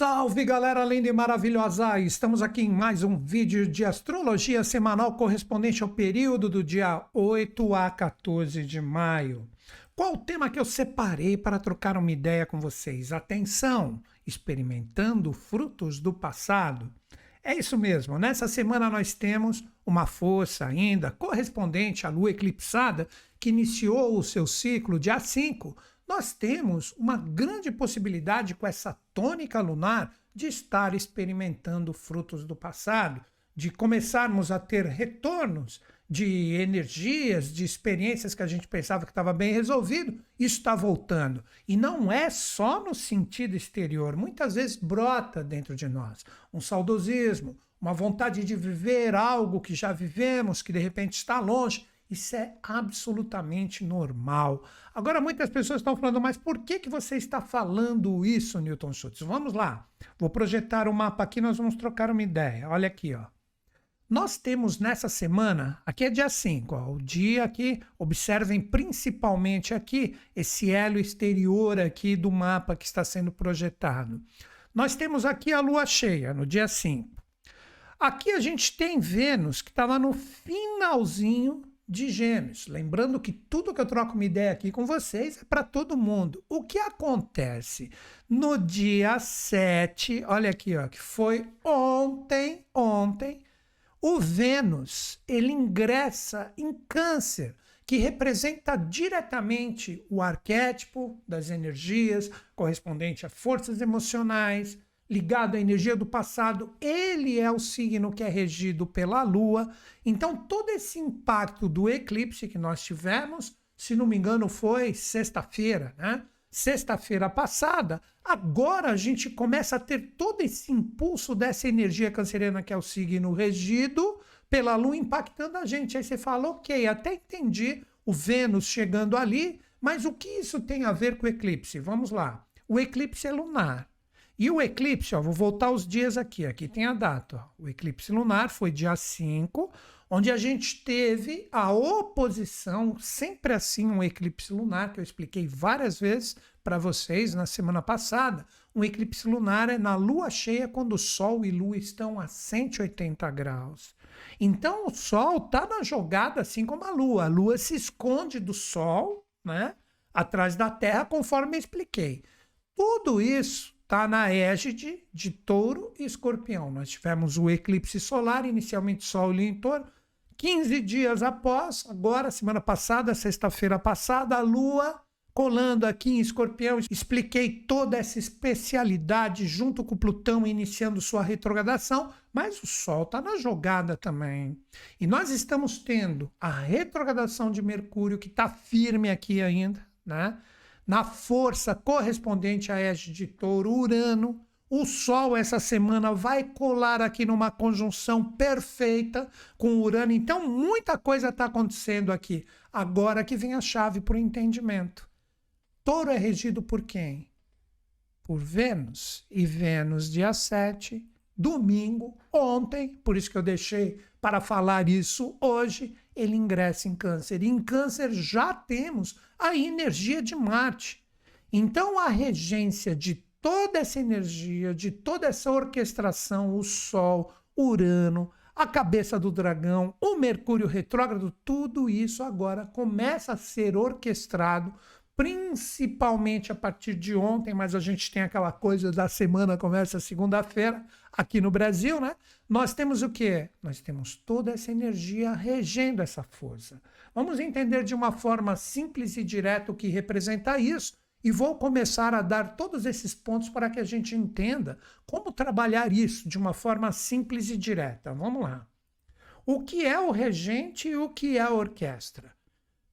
Salve galera linda e maravilhosa! Estamos aqui em mais um vídeo de astrologia semanal correspondente ao período do dia 8 a 14 de maio. Qual o tema que eu separei para trocar uma ideia com vocês? Atenção! Experimentando frutos do passado. É isso mesmo, nessa semana nós temos uma força ainda correspondente à lua eclipsada que iniciou o seu ciclo dia 5 nós temos uma grande possibilidade com essa tônica lunar de estar experimentando frutos do passado, de começarmos a ter retornos de energias, de experiências que a gente pensava que estava bem resolvido, isso está voltando. E não é só no sentido exterior, muitas vezes brota dentro de nós um saudosismo, uma vontade de viver algo que já vivemos, que de repente está longe. Isso é absolutamente normal. Agora, muitas pessoas estão falando, mas por que, que você está falando isso, Newton Schultz? Vamos lá. Vou projetar o um mapa aqui, nós vamos trocar uma ideia. Olha aqui, ó. Nós temos nessa semana, aqui é dia 5, ó, o dia aqui, observem principalmente aqui esse elo exterior aqui do mapa que está sendo projetado. Nós temos aqui a lua cheia no dia 5. Aqui a gente tem Vênus que está lá no finalzinho de Gêmeos. Lembrando que tudo que eu troco uma ideia aqui com vocês é para todo mundo. O que acontece no dia 7, olha aqui, ó, que foi ontem, ontem, o Vênus, ele ingressa em Câncer, que representa diretamente o arquétipo das energias correspondente a forças emocionais, ligado à energia do passado, ele é o signo que é regido pela Lua. Então, todo esse impacto do eclipse que nós tivemos, se não me engano, foi sexta-feira, né? Sexta-feira passada, agora a gente começa a ter todo esse impulso dessa energia canceriana que é o signo regido pela Lua impactando a gente. Aí você fala, ok, até entendi o Vênus chegando ali, mas o que isso tem a ver com o eclipse? Vamos lá. O eclipse é lunar. E o eclipse, ó, vou voltar os dias aqui, aqui tem a data. Ó. O eclipse lunar foi dia 5, onde a gente teve a oposição, sempre assim um eclipse lunar, que eu expliquei várias vezes para vocês na semana passada. Um eclipse lunar é na lua cheia, quando o Sol e Lua estão a 180 graus. Então o Sol está na jogada assim como a Lua. A Lua se esconde do Sol, né? Atrás da Terra, conforme eu expliquei. Tudo isso está na égide de touro e escorpião. Nós tivemos o eclipse solar, inicialmente Sol e em touro. 15 dias após, agora, semana passada, sexta-feira passada, a Lua colando aqui em escorpião. Expliquei toda essa especialidade junto com Plutão iniciando sua retrogradação, mas o Sol está na jogada também. E nós estamos tendo a retrogradação de Mercúrio, que está firme aqui ainda, né? Na força correspondente a égide de touro, Urano. O Sol essa semana vai colar aqui numa conjunção perfeita com Urano. Então, muita coisa está acontecendo aqui. Agora que vem a chave para o entendimento. Touro é regido por quem? Por Vênus. E Vênus, dia 7, domingo, ontem, por isso que eu deixei para falar isso hoje, ele ingressa em Câncer. E em Câncer já temos a energia de Marte. Então, a regência de toda essa energia, de toda essa orquestração, o Sol, Urano, a cabeça do dragão, o Mercúrio retrógrado, tudo isso agora começa a ser orquestrado principalmente a partir de ontem, mas a gente tem aquela coisa da semana começa segunda-feira aqui no Brasil, né? Nós temos o quê? Nós temos toda essa energia regendo essa força. Vamos entender de uma forma simples e direta o que representa isso e vou começar a dar todos esses pontos para que a gente entenda como trabalhar isso de uma forma simples e direta. Vamos lá. O que é o regente e o que é a orquestra?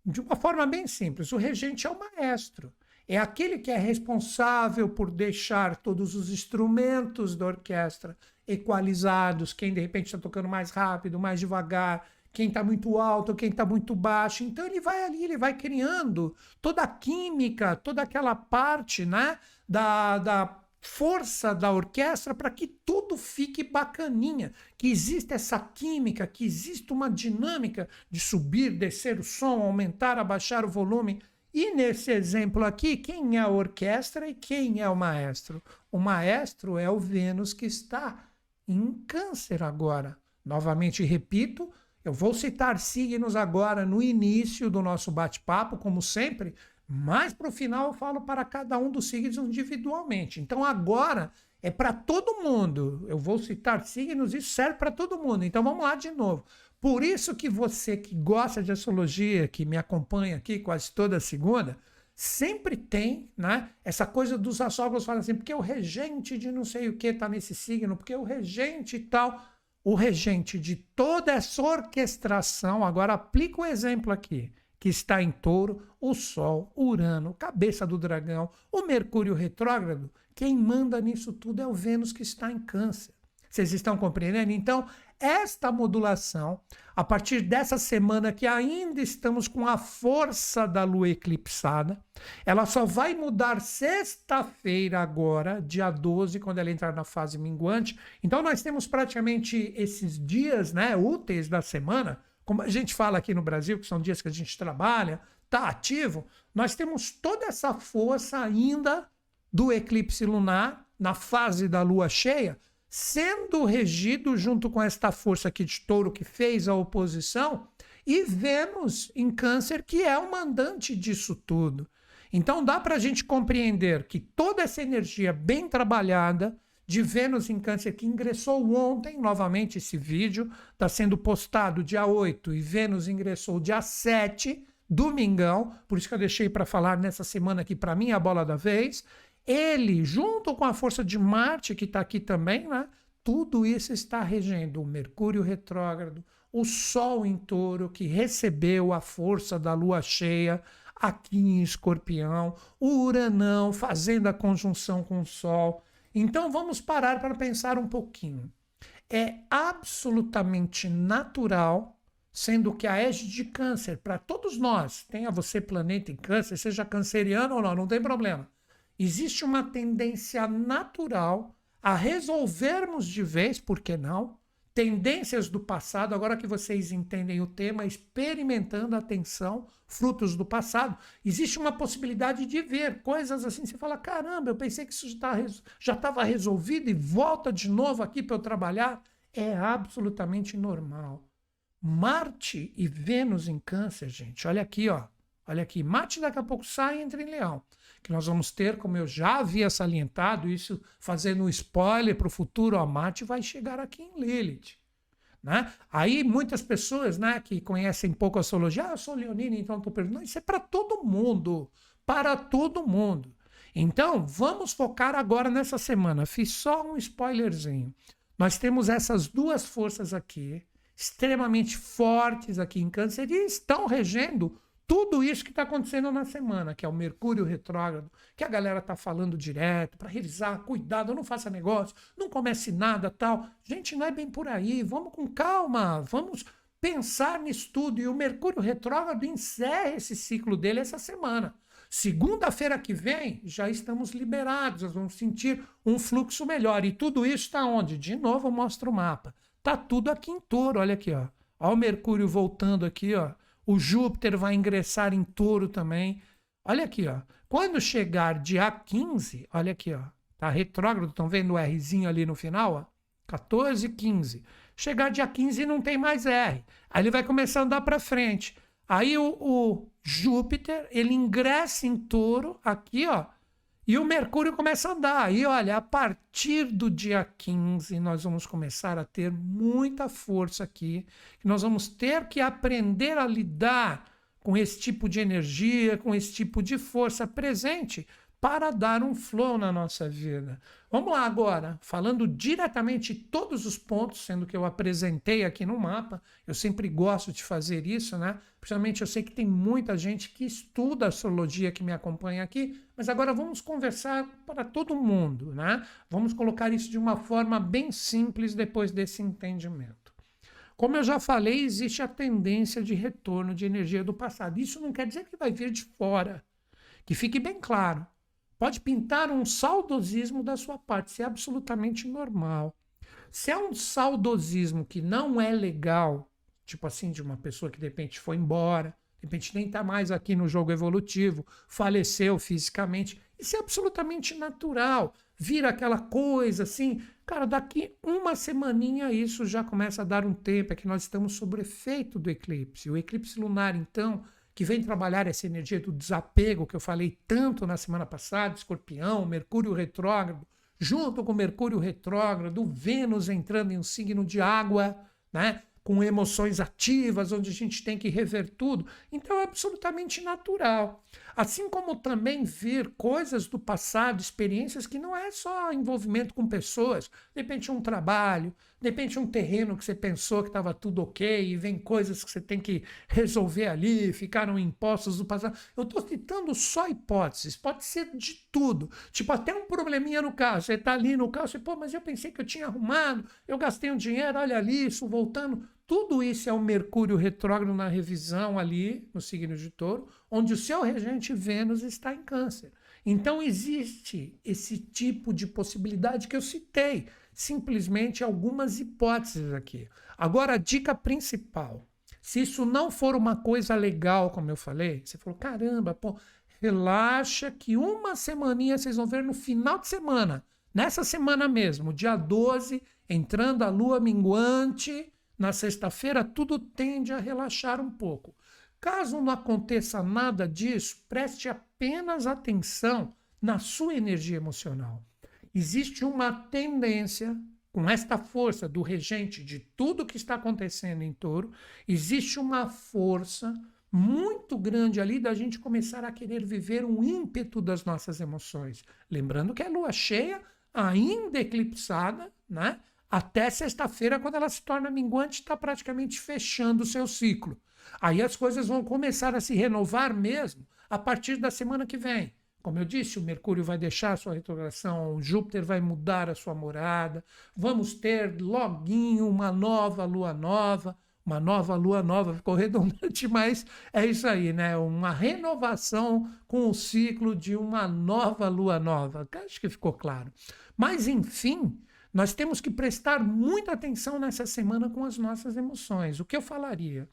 De uma forma bem simples, o regente é o maestro. É aquele que é responsável por deixar todos os instrumentos da orquestra equalizados, quem de repente está tocando mais rápido, mais devagar, quem está muito alto, quem está muito baixo. Então ele vai ali, ele vai criando toda a química, toda aquela parte né, da, da força da orquestra para que tudo fique bacaninha, que exista essa química, que exista uma dinâmica de subir, descer o som, aumentar, abaixar o volume. E nesse exemplo aqui, quem é a orquestra e quem é o maestro? O maestro é o Vênus que está em Câncer agora. Novamente repito, eu vou citar signos agora no início do nosso bate-papo, como sempre, mas para o final eu falo para cada um dos signos individualmente. Então agora é para todo mundo. Eu vou citar signos, isso serve para todo mundo. Então vamos lá de novo. Por isso que você que gosta de astrologia, que me acompanha aqui quase toda segunda, sempre tem né, essa coisa dos astrólogos falando assim, porque o regente de não sei o que está nesse signo, porque o regente e tal. O regente de toda essa orquestração, agora aplica o exemplo aqui, que está em touro, o Sol, Urano, cabeça do dragão, o Mercúrio retrógrado, quem manda nisso tudo é o Vênus que está em câncer. Vocês estão compreendendo? Então, esta modulação, a partir dessa semana que ainda estamos com a força da lua eclipsada, ela só vai mudar sexta-feira agora, dia 12, quando ela entrar na fase minguante. Então nós temos praticamente esses dias, né, úteis da semana, como a gente fala aqui no Brasil, que são dias que a gente trabalha, tá ativo, nós temos toda essa força ainda do eclipse lunar na fase da lua cheia sendo regido junto com esta força aqui de touro que fez a oposição, e Vênus em Câncer, que é o mandante disso tudo. Então dá para a gente compreender que toda essa energia bem trabalhada de Vênus em Câncer, que ingressou ontem, novamente esse vídeo está sendo postado dia 8 e Vênus ingressou dia 7, domingão, por isso que eu deixei para falar nessa semana aqui, para mim, a bola da vez ele, junto com a força de Marte, que está aqui também, né? tudo isso está regendo o Mercúrio retrógrado, o Sol em touro, que recebeu a força da lua cheia aqui em escorpião, o Uranão fazendo a conjunção com o Sol. Então vamos parar para pensar um pouquinho. É absolutamente natural, sendo que a égide de câncer, para todos nós, tenha você planeta em câncer, seja canceriano ou não, não tem problema existe uma tendência natural a resolvermos de vez, por que não, tendências do passado, agora que vocês entendem o tema, experimentando a atenção, frutos do passado, existe uma possibilidade de ver coisas assim, você fala, caramba, eu pensei que isso já estava resolvido e volta de novo aqui para eu trabalhar. É absolutamente normal. Marte e Vênus em câncer, gente, olha aqui, ó. Olha aqui, Marte daqui a pouco sai e entra em leão que nós vamos ter, como eu já havia salientado, isso fazendo um spoiler para o futuro, a Marte vai chegar aqui em Lilith. Né? Aí muitas pessoas né, que conhecem pouco a astrologia, ah, eu sou leonina, então estou perguntando. Isso é para todo mundo, para todo mundo. Então, vamos focar agora nessa semana. Fiz só um spoilerzinho. Nós temos essas duas forças aqui, extremamente fortes aqui em Câncer, e estão regendo tudo isso que está acontecendo na semana, que é o Mercúrio retrógrado, que a galera está falando direto, para revisar, cuidado, não faça negócio, não comece nada, tal. Gente, não é bem por aí, vamos com calma, vamos pensar nisso tudo. E o Mercúrio retrógrado encerra esse ciclo dele essa semana. Segunda-feira que vem, já estamos liberados, nós vamos sentir um fluxo melhor. E tudo isso está onde? De novo, eu mostro o mapa. Tá tudo aqui em touro, olha aqui, ó. Olha o Mercúrio voltando aqui, ó o Júpiter vai ingressar em touro também. Olha aqui, ó. Quando chegar dia 15, olha aqui, ó. Tá retrógrado, estão vendo o Rzinho ali no final, ó? 14, 15. Chegar dia 15 não tem mais R. Aí ele vai começar a andar para frente. Aí o, o Júpiter, ele ingressa em touro aqui, ó e o Mercúrio começa a andar. E olha, a partir do dia 15, nós vamos começar a ter muita força aqui. Nós vamos ter que aprender a lidar com esse tipo de energia, com esse tipo de força presente para dar um flow na nossa vida. Vamos lá agora, falando diretamente todos os pontos, sendo que eu apresentei aqui no mapa, eu sempre gosto de fazer isso, né? Principalmente eu sei que tem muita gente que estuda astrologia que me acompanha aqui, mas agora vamos conversar para todo mundo, né? Vamos colocar isso de uma forma bem simples depois desse entendimento. Como eu já falei, existe a tendência de retorno de energia do passado. Isso não quer dizer que vai vir de fora. Que fique bem claro. Pode pintar um saudosismo da sua parte, isso é absolutamente normal. Se é um saudosismo que não é legal, tipo assim, de uma pessoa que de repente foi embora, de repente nem está mais aqui no jogo evolutivo, faleceu fisicamente. Isso é absolutamente natural. Vira aquela coisa assim. Cara, daqui uma semaninha isso já começa a dar um tempo. É que nós estamos sob efeito do eclipse. O eclipse lunar, então, que vem trabalhar essa energia do desapego que eu falei tanto na semana passada, escorpião, Mercúrio retrógrado, junto com Mercúrio retrógrado, Vênus entrando em um signo de água, né? com emoções ativas, onde a gente tem que rever tudo. Então é absolutamente natural. Assim como também ver coisas do passado, experiências que não é só envolvimento com pessoas, de repente um trabalho, de repente um terreno que você pensou que estava tudo ok e vem coisas que você tem que resolver ali, ficaram impostos do passado. Eu estou citando só hipóteses, pode ser de tudo. Tipo, até um probleminha no carro. Você está ali no carro, você, pô, mas eu pensei que eu tinha arrumado, eu gastei um dinheiro, olha ali, isso voltando tudo isso é o Mercúrio retrógrado na revisão ali, no signo de touro, onde o seu regente Vênus está em câncer. Então existe esse tipo de possibilidade que eu citei, simplesmente algumas hipóteses aqui. Agora, a dica principal: se isso não for uma coisa legal, como eu falei, você falou, caramba, pô, relaxa que uma semaninha vocês vão ver no final de semana, nessa semana mesmo, dia 12, entrando a lua minguante na sexta-feira, tudo tende a relaxar um pouco. Caso não aconteça nada disso, preste apenas atenção na sua energia emocional. Existe uma tendência, com esta força do regente de tudo que está acontecendo em touro, existe uma força muito grande ali da gente começar a querer viver um ímpeto das nossas emoções. Lembrando que a lua cheia, ainda eclipsada, né? Até sexta-feira, quando ela se torna minguante, está praticamente fechando o seu ciclo. Aí as coisas vão começar a se renovar mesmo a partir da semana que vem. Como eu disse, o Mercúrio vai deixar a sua retrogradação, o Júpiter vai mudar a sua morada, vamos ter loguinho uma nova lua nova, uma nova lua nova, ficou redundante, mas é isso aí, né? Uma renovação com o ciclo de uma nova lua nova. Acho que ficou claro. Mas, enfim, nós temos que prestar muita atenção nessa semana com as nossas emoções. O que eu falaria?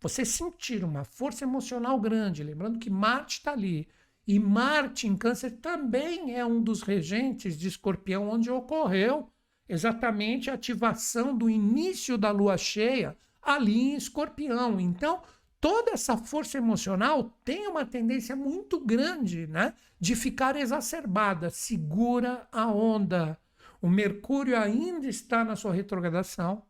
Você sentir uma força emocional grande, lembrando que Marte está ali. E Marte em Câncer também é um dos regentes de Escorpião, onde ocorreu exatamente a ativação do início da lua cheia ali em Escorpião. Então, toda essa força emocional tem uma tendência muito grande né, de ficar exacerbada. Segura a onda. O Mercúrio ainda está na sua retrogradação.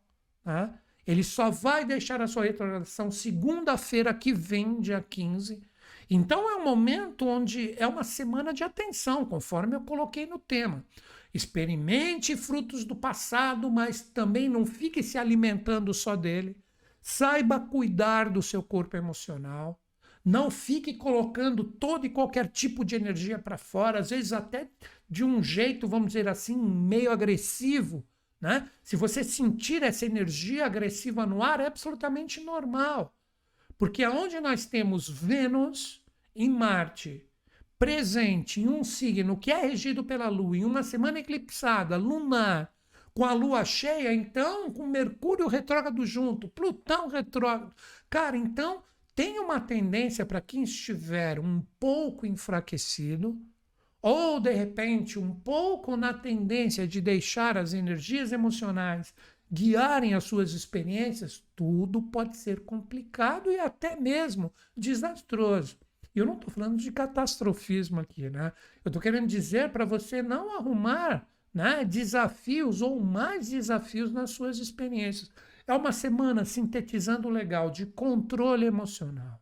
Né? Ele só vai deixar a sua retrogradação segunda-feira que vem, dia 15. Então é um momento onde é uma semana de atenção, conforme eu coloquei no tema. Experimente frutos do passado, mas também não fique se alimentando só dele. Saiba cuidar do seu corpo emocional. Não fique colocando todo e qualquer tipo de energia para fora, às vezes até de um jeito, vamos dizer assim, meio agressivo. Né? Se você sentir essa energia agressiva no ar, é absolutamente normal. Porque aonde nós temos Vênus em Marte presente em um signo que é regido pela Lua, em uma semana eclipsada, lunar, com a Lua cheia, então com Mercúrio retrógrado junto, Plutão retrógrado. Cara, então tem uma tendência para quem estiver um pouco enfraquecido, ou de repente um pouco na tendência de deixar as energias emocionais guiarem as suas experiências, tudo pode ser complicado e até mesmo desastroso. E eu não estou falando de catastrofismo aqui, né? Eu estou querendo dizer para você não arrumar né, desafios ou mais desafios nas suas experiências. É uma semana sintetizando legal de controle emocional.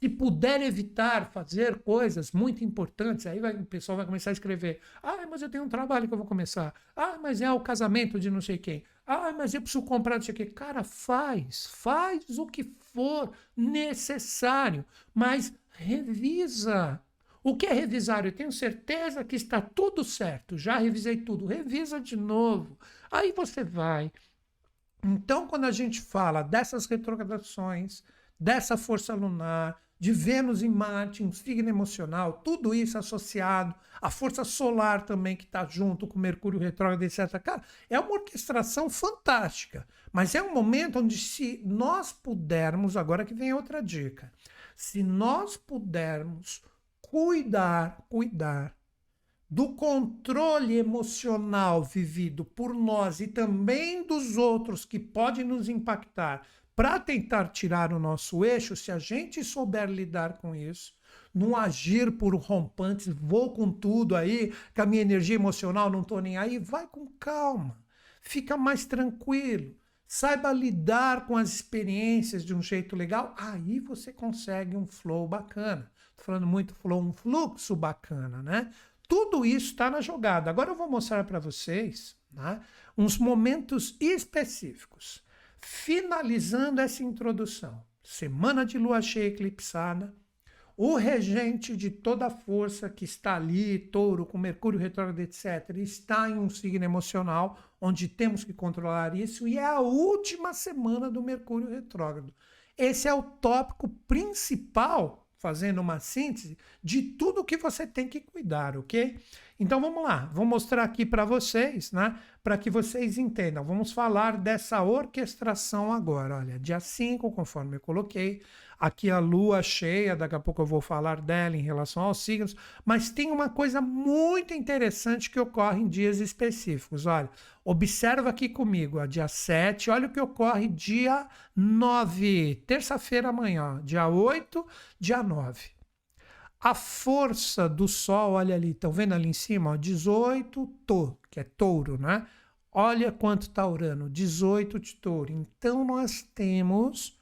Se puder evitar fazer coisas muito importantes, aí vai, o pessoal vai começar a escrever: ah, mas eu tenho um trabalho que eu vou começar. Ah, mas é o casamento de não sei quem. Ah, mas eu preciso comprar não sei o quê. Cara, faz, faz o que for necessário, mas revisa. O que é revisar? Eu tenho certeza que está tudo certo, já revisei tudo. Revisa de novo. Aí você vai. Então, quando a gente fala dessas retrogradações, dessa força lunar, de Vênus em Marte, um signo emocional, tudo isso associado, a força solar também que está junto com Mercúrio retrógrado, etc. Cara, é uma orquestração fantástica, mas é um momento onde, se nós pudermos, agora que vem outra dica, Se nós pudermos cuidar, cuidar do controle emocional vivido por nós e também dos outros que podem nos impactar para tentar tirar o nosso eixo, se a gente souber lidar com isso, não agir por rompantes, vou com tudo aí, com a minha energia emocional, não estou nem aí, vai com calma, fica mais tranquilo, saiba lidar com as experiências de um jeito legal, aí você consegue um flow bacana. Estou falando muito flow, um fluxo bacana, né? Tudo isso está na jogada. Agora eu vou mostrar para vocês né, uns momentos específicos. Finalizando essa introdução, semana de lua cheia eclipsada, o regente de toda a força que está ali, touro, com Mercúrio retrógrado, etc., está em um signo emocional, onde temos que controlar isso, e é a última semana do Mercúrio retrógrado. Esse é o tópico principal fazendo uma síntese de tudo que você tem que cuidar, ok? Então vamos lá, vou mostrar aqui para vocês, né? Para que vocês entendam. Vamos falar dessa orquestração agora. Olha, dia 5, conforme eu coloquei, aqui a lua cheia, daqui a pouco eu vou falar dela em relação aos signos, mas tem uma coisa muito interessante que ocorre em dias específicos. Olha, observa aqui comigo, ó, dia 7, olha o que ocorre dia 9, terça-feira amanhã, dia 8, dia 9. A força do Sol, olha ali, estão vendo ali em cima? Ó, 18, to, que é touro, né? Olha quanto está Urano, 18 de touro. Então nós temos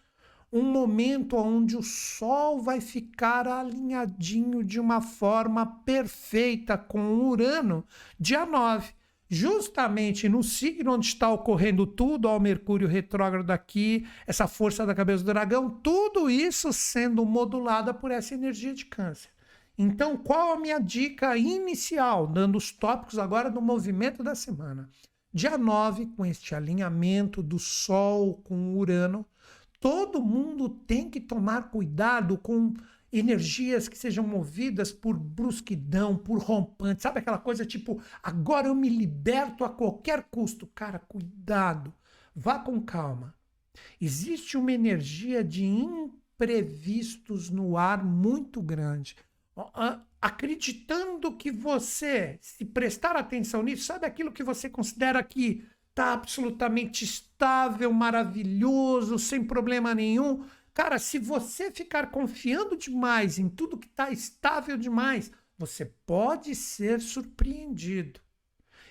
um momento onde o Sol vai ficar alinhadinho de uma forma perfeita com Urano, dia 9. Justamente no signo onde está ocorrendo tudo, ao Mercúrio retrógrado aqui, essa força da cabeça do dragão, tudo isso sendo modulada por essa energia de câncer. Então, qual a minha dica inicial, dando os tópicos agora do movimento da semana? Dia 9, com este alinhamento do Sol com Urano, todo mundo tem que tomar cuidado com energias que sejam movidas por brusquidão, por rompante. Sabe aquela coisa tipo, agora eu me liberto a qualquer custo? Cara, cuidado, vá com calma. Existe uma energia de imprevistos no ar muito grande. Acreditando que você, se prestar atenção nisso, sabe aquilo que você considera que tá absolutamente estável, maravilhoso, sem problema nenhum. Cara, se você ficar confiando demais em tudo que está estável demais, você pode ser surpreendido.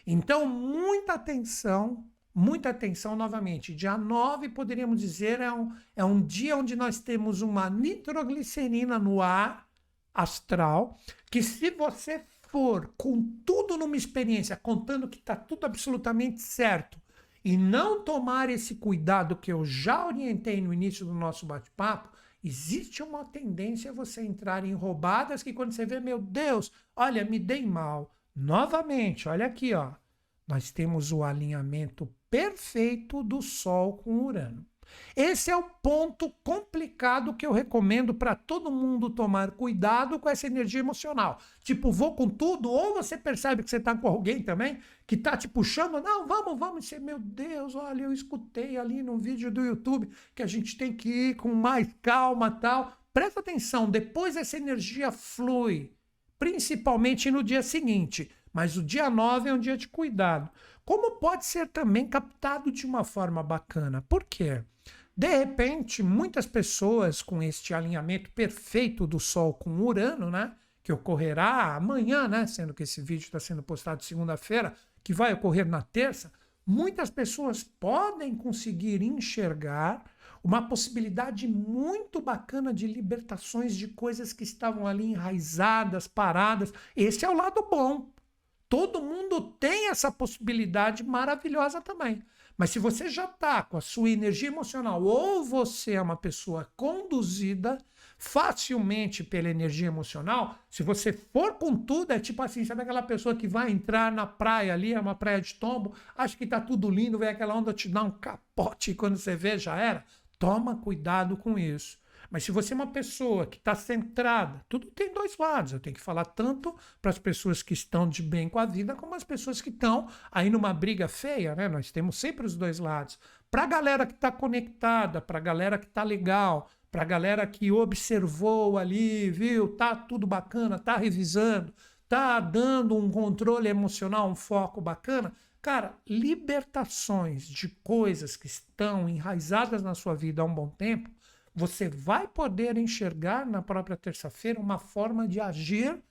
Então, muita atenção, muita atenção novamente. Dia 9, poderíamos dizer, é um, é um dia onde nós temos uma nitroglicerina no ar astral, que se você for com tudo numa experiência, contando que está tudo absolutamente certo, e não tomar esse cuidado que eu já orientei no início do nosso bate-papo, existe uma tendência a você entrar em roubadas que quando você vê, meu Deus, olha, me dei mal. Novamente, olha aqui, ó. Nós temos o alinhamento perfeito do Sol com Urano. Esse é o ponto complicado que eu recomendo para todo mundo tomar cuidado com essa energia emocional. Tipo, vou com tudo, ou você percebe que você está com alguém também que está te puxando, não, vamos, vamos, você, meu Deus, olha, eu escutei ali no vídeo do YouTube que a gente tem que ir com mais calma tal. Presta atenção, depois essa energia flui, principalmente no dia seguinte, mas o dia 9 é um dia de cuidado. Como pode ser também captado de uma forma bacana? Por quê? De repente, muitas pessoas com este alinhamento perfeito do Sol com Urano, né? Que ocorrerá amanhã, né? Sendo que esse vídeo está sendo postado segunda-feira, que vai ocorrer na terça. Muitas pessoas podem conseguir enxergar uma possibilidade muito bacana de libertações de coisas que estavam ali enraizadas, paradas. Esse é o lado bom. Todo mundo tem essa possibilidade maravilhosa também. Mas se você já está com a sua energia emocional ou você é uma pessoa conduzida facilmente pela energia emocional, se você for com tudo, é tipo assim, sabe aquela pessoa que vai entrar na praia ali, é uma praia de tombo, acha que está tudo lindo, vem aquela onda te dá um capote e quando você vê já era. Toma cuidado com isso. Mas se você é uma pessoa que está centrada, tudo tem dois lados. Eu tenho que falar tanto para as pessoas que estão de bem com a vida, como as pessoas que estão aí numa briga feia, né? Nós temos sempre os dois lados. Para a galera que está conectada, para a galera que está legal, para a galera que observou ali, viu, tá tudo bacana, tá revisando, tá dando um controle emocional, um foco bacana. Cara, libertações de coisas que estão enraizadas na sua vida há um bom tempo, você vai poder enxergar na própria terça-feira uma forma de agir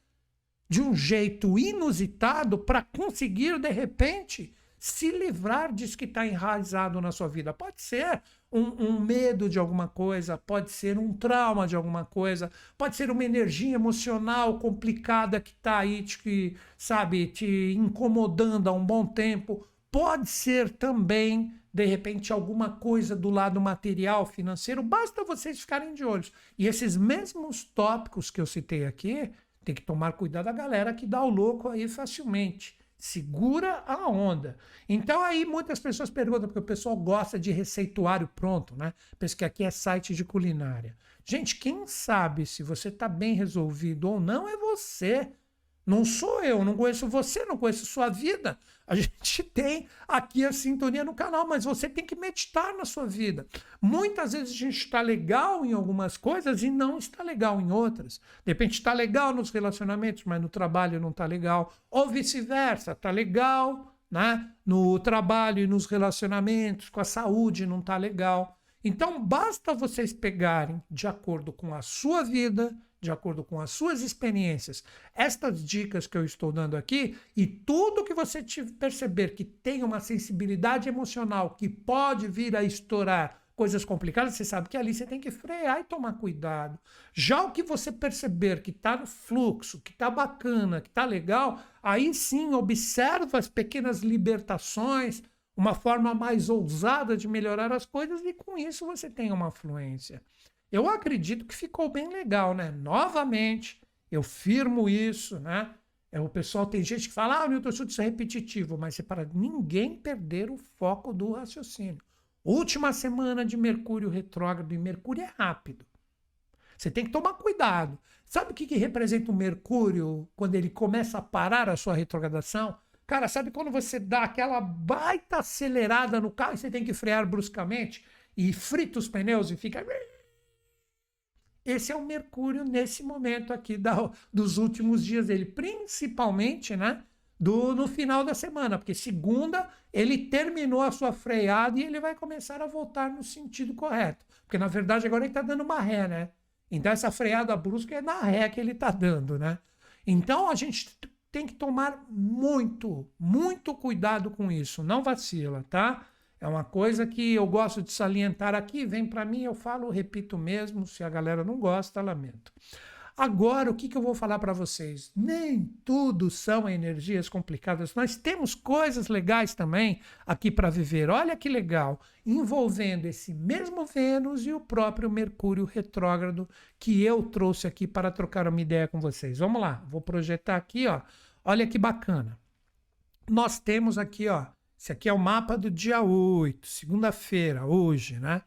de um jeito inusitado para conseguir, de repente, se livrar disso que está enraizado na sua vida. Pode ser um, um, medo de alguma coisa, pode ser um trauma de alguma coisa, pode ser uma energia emocional complicada que está aí, te, sabe, te incomodando há um bom tempo. Pode ser também, de repente, alguma coisa do lado material, financeiro. Basta vocês ficarem de olhos. E esses mesmos tópicos que eu citei aqui, tem que tomar cuidado a galera que dá o louco aí facilmente. Segura a onda. Então aí muitas pessoas perguntam, porque o pessoal gosta de receituário pronto, né? Pensa que aqui é site de culinária. Gente, quem sabe se você está bem resolvido ou não é você. Não sou eu, não conheço você, não conheço sua vida. A gente tem aqui a sintonia no canal, mas você tem que meditar na sua vida. Muitas vezes a gente está legal em algumas coisas e não está legal em outras. De repente está legal nos relacionamentos, mas no trabalho não está legal. Ou vice-versa, está legal né? no trabalho e nos relacionamentos, com a saúde não está legal. Então basta vocês pegarem de acordo com a sua vida, de acordo com as suas experiências, estas dicas que eu estou dando aqui e tudo que você perceber que tem uma sensibilidade emocional que pode vir a estourar coisas complicadas, você sabe que ali você tem que frear e tomar cuidado. Já o que você perceber que está no fluxo, que está bacana, que está legal, aí sim observa as pequenas libertações, uma forma mais ousada de melhorar as coisas e com isso você tem uma fluência. Eu acredito que ficou bem legal, né? Novamente, eu firmo isso, né? É, o pessoal tem gente que fala, ah, Newton Schultz é repetitivo, mas é para ninguém perder o foco do raciocínio. Última semana de Mercúrio retrógrado e Mercúrio é rápido. Você tem que tomar cuidado. Sabe o que, que representa o Mercúrio quando ele começa a parar a sua retrogradação? Cara, sabe quando você dá aquela baita acelerada no carro e você tem que frear bruscamente e frita os pneus e fica esse é o Mercúrio nesse momento aqui da, dos últimos dias dele, principalmente, né? Do, no final da semana, porque segunda ele terminou a sua freada e ele vai começar a voltar no sentido correto. Porque na verdade agora ele está dando uma ré, né? Então essa freada brusca é na ré que ele está dando, né? Então a gente tem que tomar muito, muito cuidado com isso. Não vacila, tá? É uma coisa que eu gosto de salientar aqui, vem para mim, eu falo, repito mesmo, se a galera não gosta, lamento. Agora, o que, que eu vou falar para vocês? Nem tudo são energias complicadas. Nós temos coisas legais também aqui para viver. Olha que legal, envolvendo esse mesmo Vênus e o próprio Mercúrio retrógrado que eu trouxe aqui para trocar uma ideia com vocês. Vamos lá, vou projetar aqui, ó. Olha que bacana. Nós temos aqui, ó, esse aqui é o mapa do dia 8, segunda-feira, hoje, né?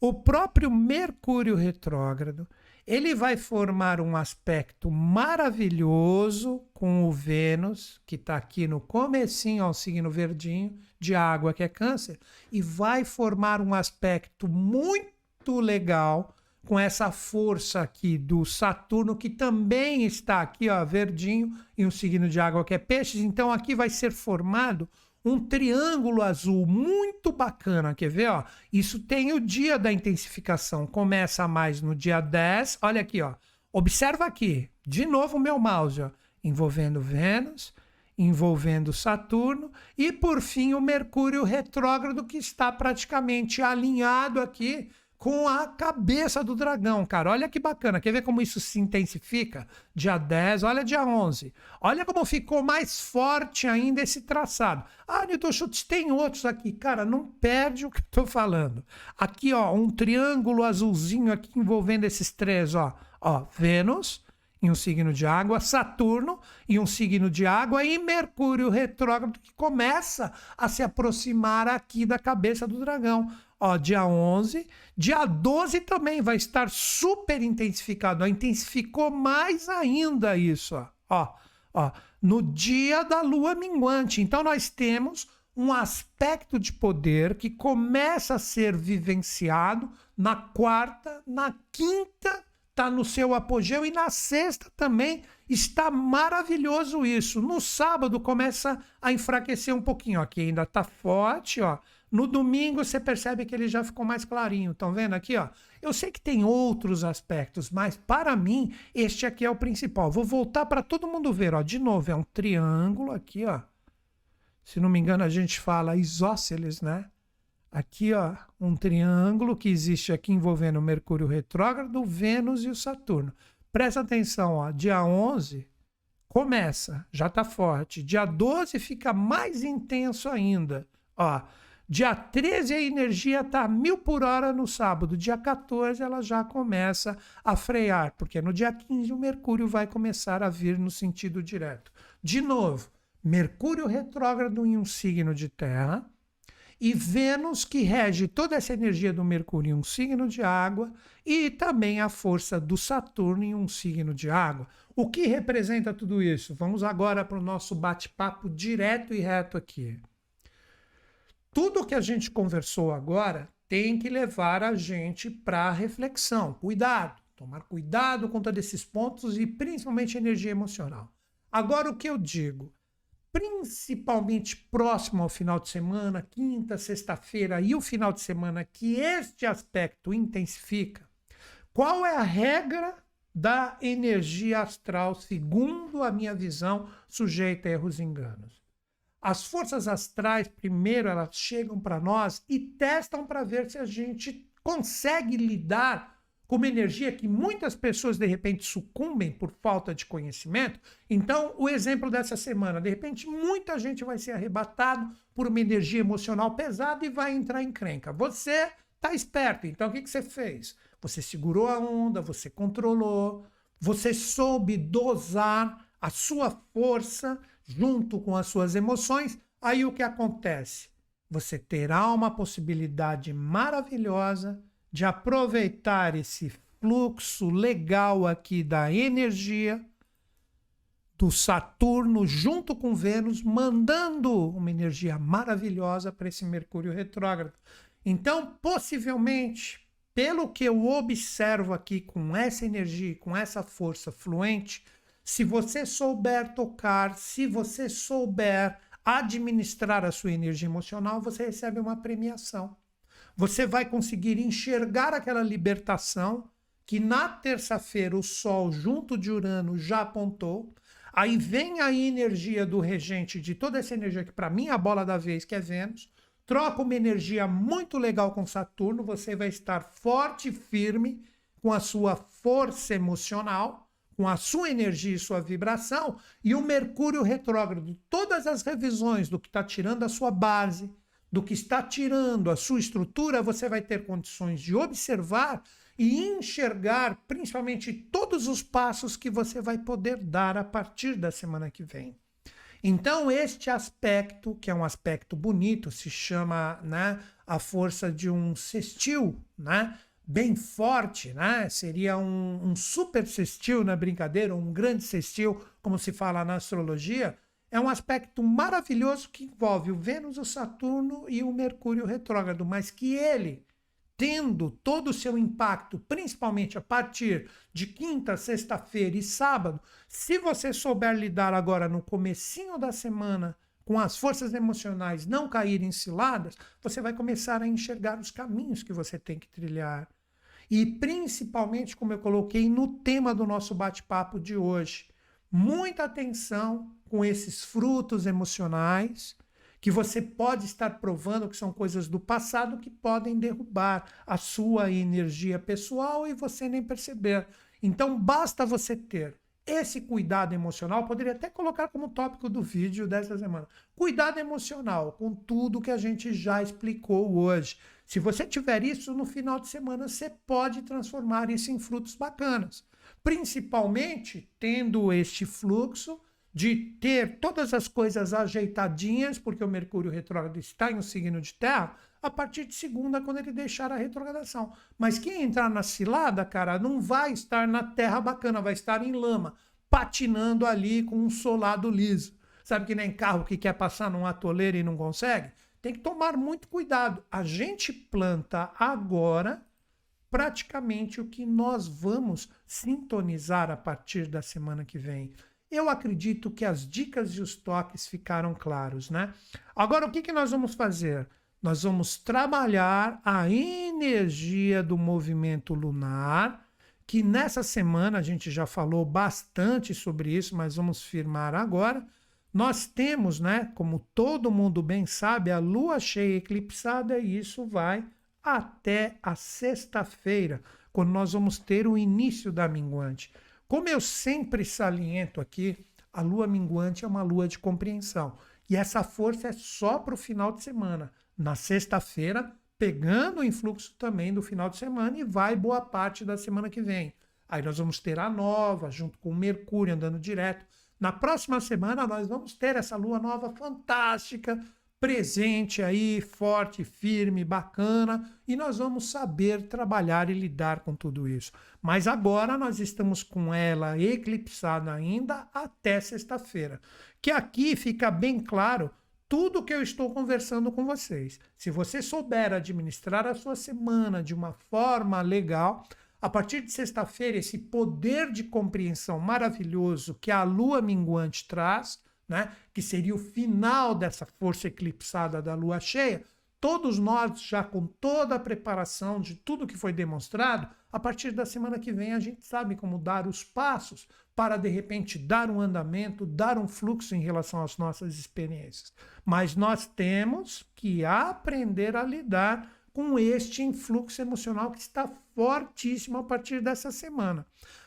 O próprio Mercúrio retrógrado, ele vai formar um aspecto maravilhoso com o Vênus, que está aqui no comecinho ao signo verdinho, de água, que é câncer, e vai formar um aspecto muito legal com essa força aqui do Saturno, que também está aqui, ó, verdinho, em um signo de água que é peixes. Então aqui vai ser formado um triângulo azul muito bacana. Quer ver? Ó? Isso tem o dia da intensificação. Começa mais no dia 10. Olha aqui, ó. Observa aqui. De novo o meu mouse, ó. Envolvendo Vênus, envolvendo Saturno e por fim o Mercúrio retrógrado que está praticamente alinhado aqui com a cabeça do dragão, cara. Olha que bacana. Quer ver como isso se intensifica? Dia 10, olha dia 11. Olha como ficou mais forte ainda esse traçado. Ah, Newton Schultz, tem outros aqui. Cara, não perde o que eu tô falando. Aqui, ó, um triângulo azulzinho aqui envolvendo esses três, ó. Ó, Vênus em um signo de água, Saturno em um signo de água e Mercúrio retrógrado que começa a se aproximar aqui da cabeça do dragão. Ó, dia 11. Dia 12 também vai estar super intensificado. Ó, intensificou mais ainda isso. Ó, ó, no dia da lua minguante. Então, nós temos um aspecto de poder que começa a ser vivenciado na quarta, na quinta está no seu apogeu e na sexta também está maravilhoso isso. No sábado começa a enfraquecer um pouquinho, aqui ainda está forte, ó. No domingo você percebe que ele já ficou mais clarinho. Estão vendo aqui, ó? Eu sei que tem outros aspectos, mas para mim este aqui é o principal. Vou voltar para todo mundo ver, ó. De novo, é um triângulo aqui, ó. Se não me engano, a gente fala isósceles, né? Aqui, ó, um triângulo que existe aqui envolvendo o Mercúrio retrógrado, Vênus e o Saturno. Presta atenção, ó, dia 11 começa, já está forte. Dia 12 fica mais intenso ainda. Ó, dia 13 a energia está mil por hora no sábado. Dia 14 ela já começa a frear, porque no dia 15 o Mercúrio vai começar a vir no sentido direto. De novo, Mercúrio retrógrado em um signo de terra e Vênus, que rege toda essa energia do Mercúrio em um signo de água, e também a força do Saturno em um signo de água. O que representa tudo isso? Vamos agora para o nosso bate-papo direto e reto aqui. Tudo que a gente conversou agora tem que levar a gente para reflexão. Cuidado, tomar cuidado com todos esses pontos e principalmente energia emocional. Agora, o que eu digo? principalmente próximo ao final de semana, quinta, sexta-feira e o final de semana, que este aspecto intensifica, qual é a regra da energia astral, segundo a minha visão, sujeita a erros e enganos? As forças astrais, primeiro, elas chegam para nós e testam para ver se a gente consegue lidar com uma energia que muitas pessoas de repente sucumbem por falta de conhecimento. Então, o exemplo dessa semana, de repente, muita gente vai ser arrebatado por uma energia emocional pesada e vai entrar em crenca. Você está esperto, então o que, que você fez? Você segurou a onda, você controlou, você soube dosar a sua força junto com as suas emoções. Aí o que acontece? Você terá uma possibilidade maravilhosa de aproveitar esse fluxo legal aqui da energia do Saturno junto com Vênus, mandando uma energia maravilhosa para esse Mercúrio retrógrado. Então, possivelmente, pelo que eu observo aqui com essa energia, com essa força fluente, se você souber tocar, se você souber administrar a sua energia emocional, você recebe uma premiação você vai conseguir enxergar aquela libertação que na terça-feira o Sol, junto de Urano, já apontou. Aí vem a energia do regente, de toda essa energia que para mim é a bola da vez, que é Vênus. Troca uma energia muito legal com Saturno, você vai estar forte e firme com a sua força emocional, com a sua energia e sua vibração, e o Mercúrio retrógrado, todas as revisões do que está tirando a sua base, do que está tirando a sua estrutura, você vai ter condições de observar e enxergar, principalmente, todos os passos que você vai poder dar a partir da semana que vem. Então, este aspecto, que é um aspecto bonito, se chama né, a força de um sextil, né? Bem forte, né? Seria um, um super sextil na brincadeira, um grande sextil, como se fala na astrologia, é um aspecto maravilhoso que envolve o Vênus, o Saturno e o Mercúrio retrógrado, mas que ele, tendo todo o seu impacto, principalmente a partir de quinta, sexta-feira e sábado, se você souber lidar agora no comecinho da semana com as forças emocionais não caírem ciladas, você vai começar a enxergar os caminhos que você tem que trilhar. E principalmente, como eu coloquei no tema do nosso bate-papo de hoje, muita atenção com esses frutos emocionais que você pode estar provando que são coisas do passado que podem derrubar a sua energia pessoal e você nem perceber. Então basta você ter esse cuidado emocional, poderia até colocar como tópico do vídeo dessa semana. Cuidado emocional com tudo que a gente já explicou hoje. Se você tiver isso no final de semana, você pode transformar isso em frutos bacanas principalmente tendo este fluxo de ter todas as coisas ajeitadinhas, porque o Mercúrio retrógrado está em um signo de terra, a partir de segunda, quando ele deixar a retrogradação. Mas quem entrar na cilada, cara, não vai estar na terra bacana, vai estar em lama, patinando ali com um solado liso. Sabe que nem carro que quer passar num atoleiro e não consegue? Tem que tomar muito cuidado. A gente planta agora praticamente o que nós vamos sintonizar a partir da semana que vem. Eu acredito que as dicas e os toques ficaram claros, né? Agora, o que, que nós vamos fazer? Nós vamos trabalhar a energia do movimento lunar, que nessa semana a gente já falou bastante sobre isso, mas vamos firmar agora. Nós temos, né, como todo mundo bem sabe, a lua cheia eclipsada e isso vai até a sexta-feira, quando nós vamos ter o início da minguante. Como eu sempre saliento aqui, a lua minguante é uma lua de compreensão. E essa força é só para o final de semana. Na sexta-feira, pegando o influxo também do final de semana e vai boa parte da semana que vem. Aí nós vamos ter a nova, junto com o Mercúrio andando direto. Na próxima semana, nós vamos ter essa lua nova fantástica, presente aí, forte, firme, bacana, e nós vamos saber trabalhar e lidar com tudo isso. Mas agora nós estamos com ela eclipsada ainda até sexta-feira, que aqui fica bem claro tudo que eu estou conversando com vocês. Se você souber administrar a sua semana de uma forma legal, a partir de sexta-feira, esse poder de compreensão maravilhoso que a lua minguante traz, né, que seria o final dessa força eclipsada da lua cheia, todos nós, já com toda a preparação de tudo que foi demonstrado, a partir da semana que vem a gente sabe como dar os passos para, de repente, dar um andamento, dar um fluxo em relação às nossas experiências. Mas nós temos que aprender a lidar com este influxo emocional que está fortíssimo a partir dessa semana.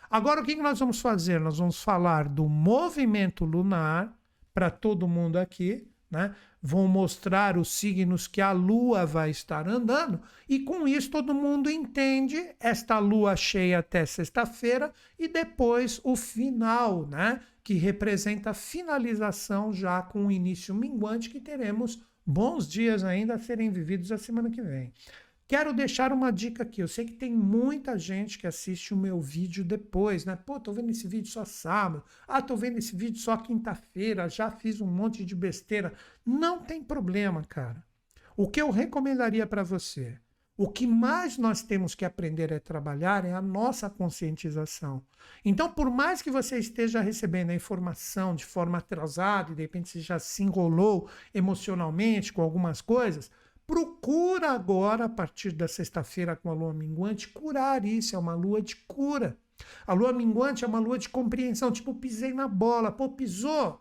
Agora, o que nós vamos fazer? Nós vamos falar do movimento lunar para todo mundo aqui, né? Vão mostrar os signos que a lua vai estar andando, e com isso todo mundo entende esta lua cheia até sexta-feira e depois o final, né? Que representa a finalização já com o início minguante, que teremos bons dias ainda a serem vividos a semana que vem. Quero deixar uma dica aqui. Eu sei que tem muita gente que assiste o meu vídeo depois, né? Pô, tô vendo esse vídeo só sábado. Ah, tô vendo esse vídeo só quinta-feira. Já fiz um monte de besteira. Não tem problema, cara. O que eu recomendaria para você? O que mais nós temos que aprender a trabalhar é a nossa conscientização. Então, por mais que você esteja recebendo a informação de forma atrasada e de repente você já se enrolou emocionalmente com algumas coisas, Procura agora, a partir da sexta-feira com a lua minguante, curar isso. É uma lua de cura. A lua minguante é uma lua de compreensão. Tipo, pisei na bola. Pô, pisou.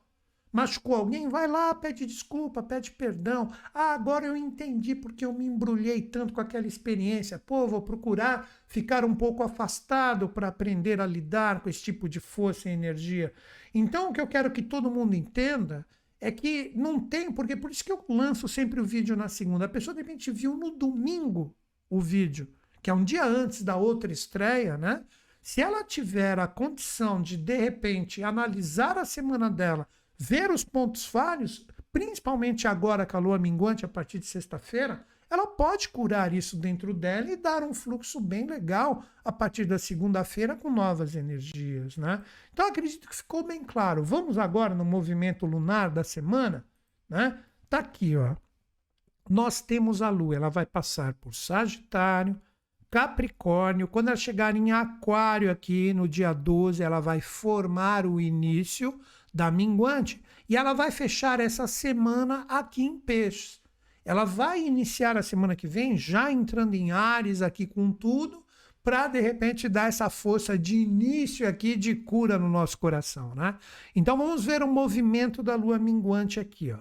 Machucou alguém? Vai lá, pede desculpa, pede perdão. Ah, agora eu entendi porque eu me embrulhei tanto com aquela experiência. Pô, vou procurar ficar um pouco afastado para aprender a lidar com esse tipo de força e energia. Então, o que eu quero que todo mundo entenda é que não tem, porque por isso que eu lanço sempre o vídeo na segunda. A pessoa de repente viu no domingo o vídeo, que é um dia antes da outra estreia, né? Se ela tiver a condição de de repente analisar a semana dela, ver os pontos falhos, principalmente agora com a lua minguante a partir de sexta-feira, ela pode curar isso dentro dela e dar um fluxo bem legal a partir da segunda-feira com novas energias, né? Então acredito que ficou bem claro. Vamos agora no movimento lunar da semana, né? Tá aqui, ó. Nós temos a lua, ela vai passar por Sagitário, Capricórnio, quando ela chegar em Aquário aqui no dia 12, ela vai formar o início da minguante e ela vai fechar essa semana aqui em Peixes. Ela vai iniciar a semana que vem já entrando em Ares aqui com tudo, para de repente dar essa força de início aqui de cura no nosso coração, né? Então vamos ver o movimento da lua minguante aqui, ó.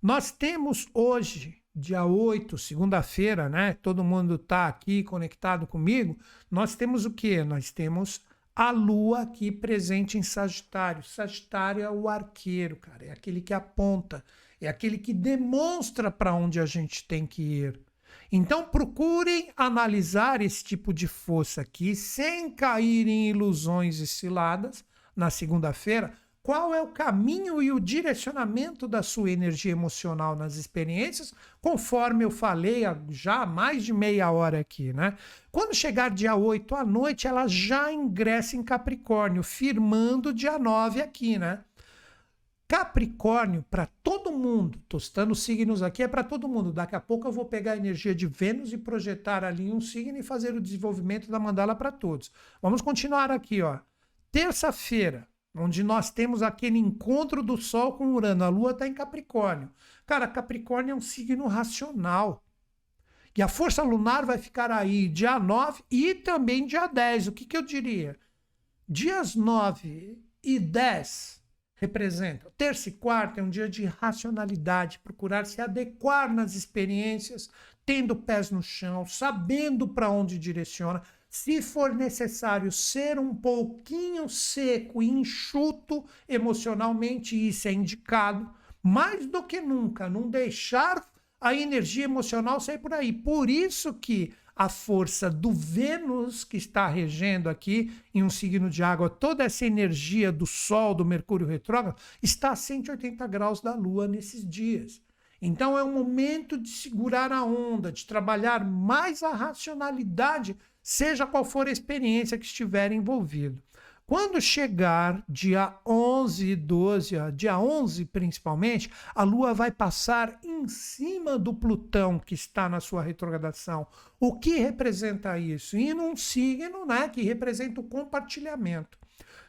Nós temos hoje, dia 8, segunda-feira, né? Todo mundo está aqui conectado comigo. Nós temos o que? Nós temos a lua aqui presente em Sagitário. Sagitário é o arqueiro, cara, é aquele que aponta é aquele que demonstra para onde a gente tem que ir. Então procurem analisar esse tipo de força aqui sem cair em ilusões e ciladas na segunda-feira. Qual é o caminho e o direcionamento da sua energia emocional nas experiências, conforme eu falei já há mais de meia hora aqui, né? Quando chegar dia 8 à noite, ela já ingressa em Capricórnio, firmando dia 9 aqui, né? Capricórnio, para todo mundo, tostando signos aqui é para todo mundo. Daqui a pouco eu vou pegar a energia de Vênus e projetar ali um signo e fazer o desenvolvimento da mandala para todos. Vamos continuar aqui, ó. Terça-feira, onde nós temos aquele encontro do Sol com Urano. A Lua está em Capricórnio. Cara, Capricórnio é um signo racional. E a força lunar vai ficar aí dia 9 e também dia 10. O que, que eu diria? Dias 9 e 10 representam. Terça e quarta é um dia de racionalidade, procurar se adequar nas experiências, tendo pés no chão, sabendo para onde direciona. Se for necessário ser um pouquinho seco e enxuto emocionalmente, isso é indicado. Mais do que nunca, não deixar a energia emocional sair por aí. Por isso que a força do Vênus, que está regendo aqui em um signo de água, toda essa energia do Sol, do Mercúrio retrógrado, está a 180 graus da Lua nesses dias. Então é um momento de segurar a onda, de trabalhar mais a racionalidade, seja qual for a experiência que estiver envolvido. Quando chegar dia 11 e 12, dia 11 principalmente, a Lua vai passar em cima do Plutão que está na sua retrogradação. O que representa isso? E num signo né, que representa o compartilhamento.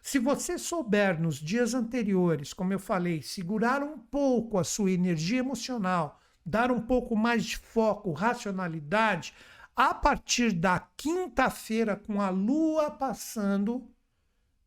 Se você souber nos dias anteriores, como eu falei, segurar um pouco a sua energia emocional, dar um pouco mais de foco, racionalidade, a partir da quinta-feira, com a Lua passando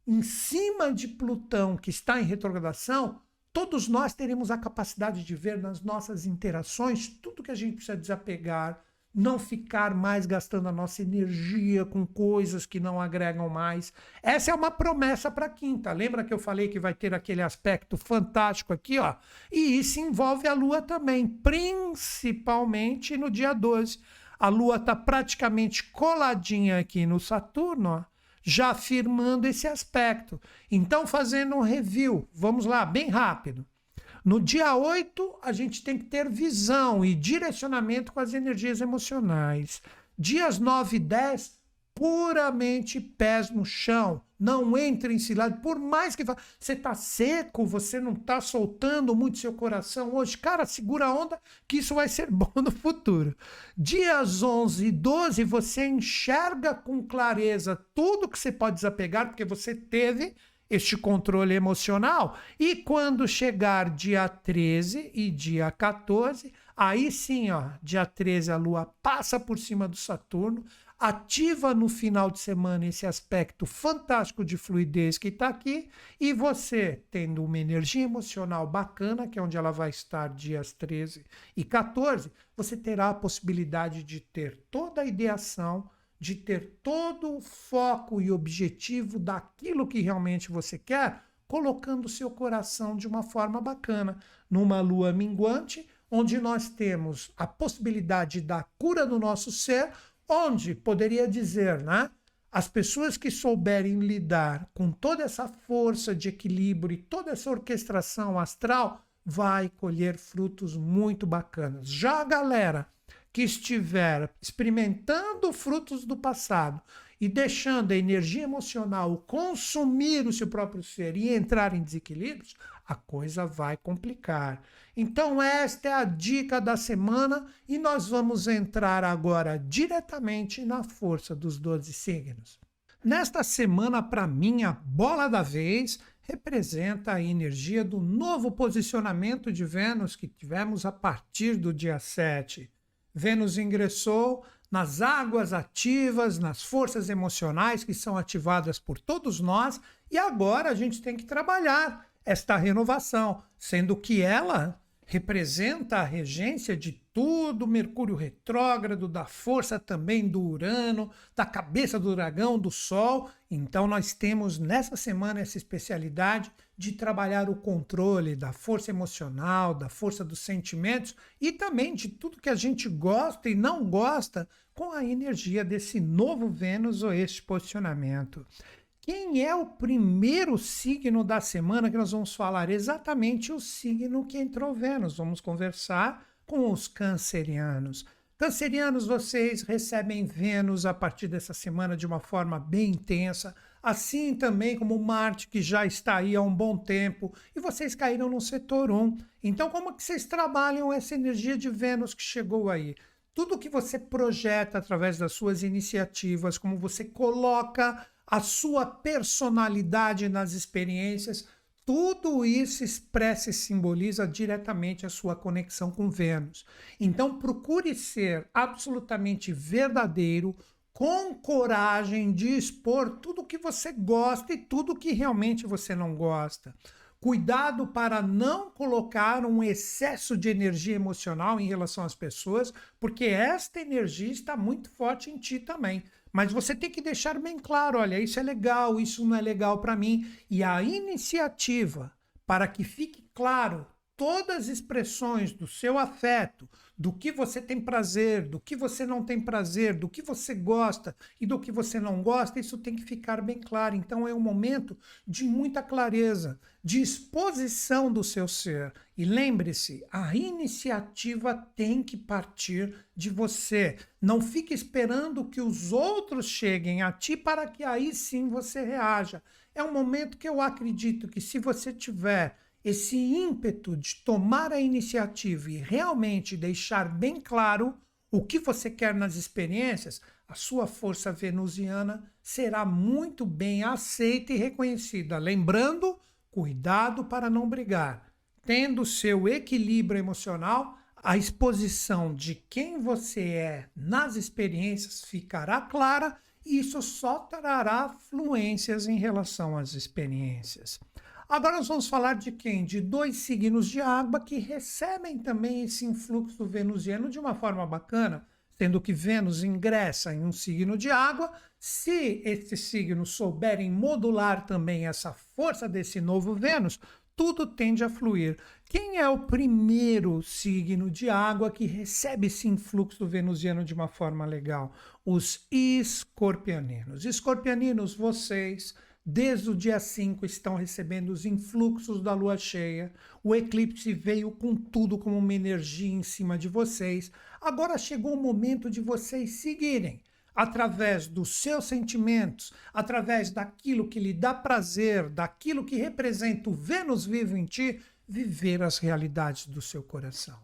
em cima de Plutão, que está em retrogradação, todos nós teremos a capacidade de ver nas nossas interações tudo que a gente precisa desapegar, não ficar mais gastando a nossa energia com coisas que não agregam mais. Essa é uma promessa para quinta. Lembra que eu falei que vai ter aquele aspecto fantástico aqui, ó? E isso envolve a Lua também, principalmente no dia 12. A Lua está praticamente coladinha aqui no Saturno, ó já afirmando esse aspecto. Então, fazendo um review, vamos lá, bem rápido. No dia 8, a gente tem que ter visão e direcionamento com as energias emocionais. Dias 9 e 10, puramente pés no chão. Não entre em cilada. Por mais que você está seco, você não está soltando muito seu coração hoje. Cara, segura a onda que isso vai ser bom no futuro. Dias 11 e 12, você enxerga com clareza tudo que você pode desapegar, porque você teve este controle emocional. E quando chegar dia 13 e dia 14, aí sim, ó, dia 13 a Lua passa por cima do Saturno, ativa no final de semana esse aspecto fantástico de fluidez que está aqui, e você, tendo uma energia emocional bacana, que é onde ela vai estar dias 13 e 14, você terá a possibilidade de ter toda a ideação, de ter todo o foco e objetivo daquilo que realmente você quer, colocando seu coração de uma forma bacana, numa lua minguante, onde nós temos a possibilidade da cura do nosso ser, onde poderia dizer, né? As pessoas que souberem lidar com toda essa força de equilíbrio e toda essa orquestração astral vai colher frutos muito bacanas. Já a galera que estiver experimentando frutos do passado e deixando a energia emocional consumir o seu próprio ser e entrar em desequilíbrios, a coisa vai complicar. Então, esta é a dica da semana e nós vamos entrar agora diretamente na força dos 12 signos. Nesta semana, para mim, a bola da vez representa a energia do novo posicionamento de Vênus que tivemos a partir do dia 7. Vênus ingressou nas águas ativas, nas forças emocionais que são ativadas por todos nós, e agora a gente tem que trabalhar esta renovação, sendo que ela representa a regência de tudo, Mercúrio retrógrado, da força também do Urano, da cabeça do dragão, do Sol. Então, nós temos nessa semana essa especialidade de trabalhar o controle da força emocional, da força dos sentimentos e também de tudo que a gente gosta e não gosta com a energia desse novo Vênus ou este posicionamento. Quem é o primeiro signo da semana que nós vamos falar? Exatamente o signo que entrou Vênus. Vamos conversar com os cancerianos. Cancerianos, vocês recebem Vênus a partir dessa semana de uma forma bem intensa. assim também como Marte, que já está aí há um bom tempo, e vocês caíram no setor 1. Então, como que vocês trabalham essa energia de Vênus que chegou aí? Tudo que você projeta através das suas iniciativas, como você coloca a sua personalidade nas experiências, tudo isso expressa e simboliza diretamente a sua conexão com Vênus. Então, procure ser absolutamente verdadeiro, com coragem de expor tudo que você gosta e tudo que realmente você não gosta. Cuidado para não colocar um excesso de energia emocional em relação às pessoas, porque esta energia está muito forte em ti também. Mas você tem que deixar bem claro: olha, isso é legal, isso não é legal para mim. E a iniciativa para que fique claro todas as expressões do seu afeto, do que você tem prazer, do que você não tem prazer, do que você gosta e do que você não gosta, isso tem que ficar bem claro. Então é um momento de muita clareza, de exposição do seu ser. E lembre-se, a iniciativa tem que partir de você. Não fique esperando que os outros cheguem a ti para que aí sim você reaja. É um momento que eu acredito que se você tiver esse ímpeto de tomar a iniciativa e realmente deixar bem claro o que você quer nas experiências, a sua força venusiana será muito bem aceita e reconhecida. Lembrando, cuidado para não brigar. Tendo seu equilíbrio emocional, a exposição de quem você é nas experiências ficará clara e isso só trará fluências em relação às experiências. Agora nós vamos falar de quem? De dois signos de água que recebem também esse influxo venusiano de uma forma bacana, sendo que Vênus ingressa em um signo de água. Se esses signos souberem modular também essa força desse novo Vênus, tudo tende a fluir. Quem é o primeiro signo de água que recebe esse influxo venusiano de uma forma legal? Os escorpianinos. Escorpianinos, vocês Desde o dia 5 estão recebendo os influxos da lua cheia. O eclipse veio com tudo como uma energia em cima de vocês. Agora chegou o momento de vocês seguirem através dos seus sentimentos, através daquilo que lhe dá prazer, daquilo que representa o Vênus vivo em ti, viver as realidades do seu coração.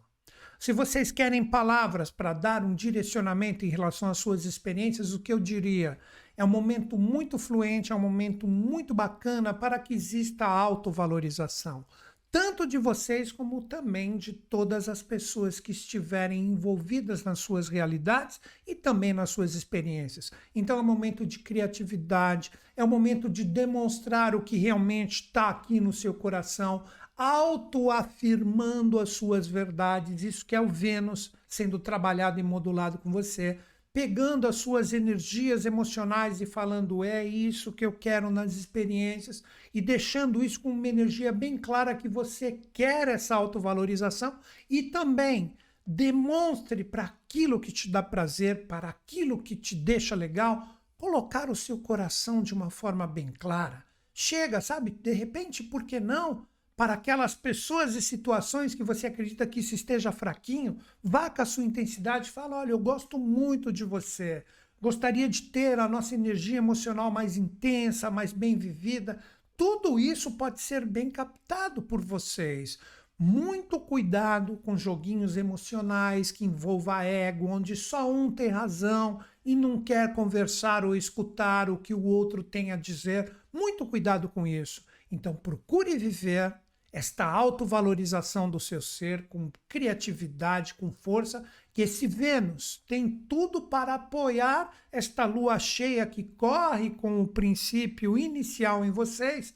Se vocês querem palavras para dar um direcionamento em relação às suas experiências, o que eu diria? É um momento muito fluente, é um momento muito bacana para que exista autovalorização, tanto de vocês como também de todas as pessoas que estiverem envolvidas nas suas realidades e também nas suas experiências. Então é um momento de criatividade, é um momento de demonstrar o que realmente está aqui no seu coração, autoafirmando as suas verdades. Isso que é o Vênus sendo trabalhado e modulado com você pegando as suas energias emocionais e falando é isso que eu quero nas experiências e deixando isso com uma energia bem clara que você quer essa autovalorização e também demonstre para aquilo que te dá prazer, para aquilo que te deixa legal, colocar o seu coração de uma forma bem clara. Chega, sabe? De repente, por que não? Para aquelas pessoas e situações que você acredita que isso esteja fraquinho, vá com a sua intensidade e fala: olha, eu gosto muito de você, gostaria de ter a nossa energia emocional mais intensa, mais bem vivida. Tudo isso pode ser bem captado por vocês. Muito cuidado com joguinhos emocionais que envolva ego, onde só um tem razão e não quer conversar ou escutar o que o outro tem a dizer. Muito cuidado com isso. Então procure viver esta autovalorização do seu ser com criatividade, com força, que esse Vênus tem tudo para apoiar esta lua cheia que corre com o princípio inicial em vocês.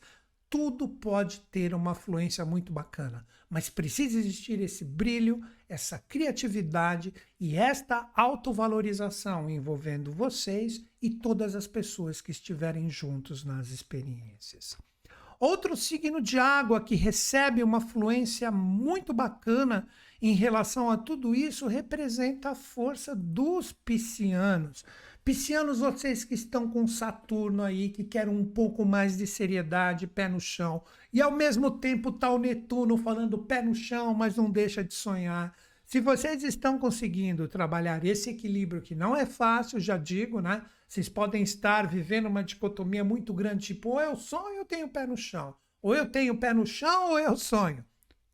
Tudo pode ter uma fluência muito bacana, mas precisa existir esse brilho, essa criatividade e esta autovalorização envolvendo vocês e todas as pessoas que estiverem juntos nas experiências. Outro signo de água que recebe uma fluência muito bacana em relação a tudo isso representa a força dos piscianos. Piscianos, vocês que estão com Saturno aí, que querem um pouco mais de seriedade, pé no chão, e ao mesmo tempo tá o Netuno falando pé no chão, mas não deixa de sonhar. Se vocês estão conseguindo trabalhar esse equilíbrio, que não é fácil, já digo, né? Vocês podem estar vivendo uma dicotomia muito grande, tipo, ou eu sonho ou eu tenho pé no chão. Ou eu tenho pé no chão ou eu sonho.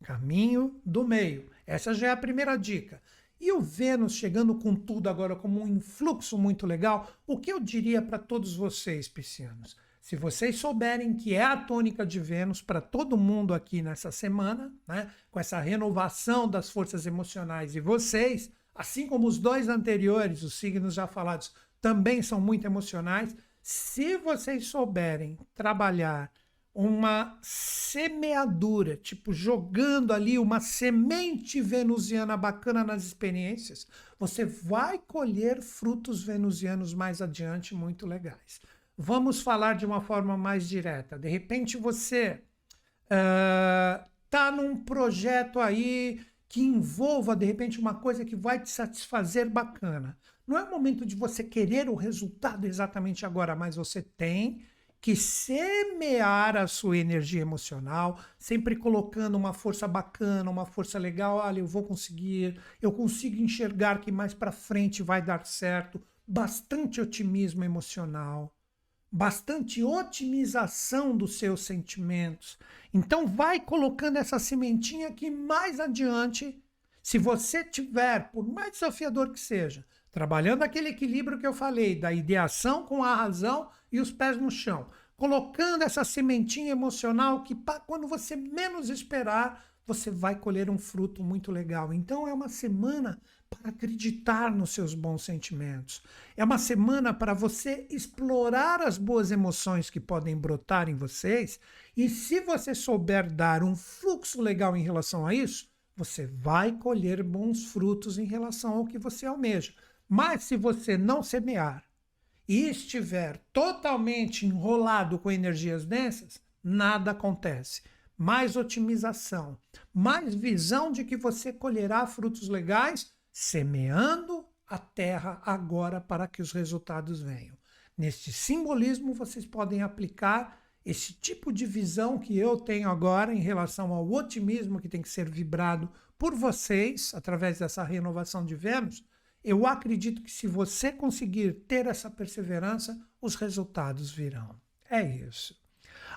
Caminho do meio. Essa já é a primeira dica. E o Vênus chegando com tudo agora como um influxo muito legal, o que eu diria para todos vocês, piscianos? Se vocês souberem que é a tônica de Vênus para todo mundo aqui nessa semana, né, com essa renovação das forças emocionais e vocês, assim como os dois anteriores, os signos já falados, também são muito emocionais. Se vocês souberem trabalhar uma semeadura, tipo jogando ali uma semente venusiana bacana nas experiências, você vai colher frutos venusianos mais adiante muito legais. Vamos falar de uma forma mais direta. De repente você uh, num projeto aí que envolva de repente uma coisa que vai te satisfazer bacana. Não é o momento de você querer o resultado exatamente agora, mas você tem que semear a sua energia emocional, sempre colocando uma força bacana, uma força legal. Olha, eu vou conseguir, eu consigo enxergar que mais para frente vai dar certo. Bastante otimismo emocional, bastante otimização dos seus sentimentos. Então, vai colocando essa sementinha que mais adiante, se você tiver, por mais desafiador que seja, trabalhando aquele equilíbrio que eu falei, da ideação com a razão e os pés no chão, colocando essa sementinha emocional que quando você menos esperar, você vai colher um fruto muito legal. Então é uma semana para acreditar nos seus bons sentimentos. É uma semana para você explorar as boas emoções que podem brotar em vocês, e se você souber dar um fluxo legal em relação a isso, você vai colher bons frutos em relação ao que você almeja. Mas se você não semear e estiver totalmente enrolado com energias densas, nada acontece. Mais otimização, mais visão de que você colherá frutos legais semeando a terra agora para que os resultados venham. Neste simbolismo, vocês podem aplicar esse tipo de visão que eu tenho agora em relação ao otimismo que tem que ser vibrado por vocês através dessa renovação de Vênus eu acredito que se você conseguir ter essa perseverança, os resultados virão. É isso.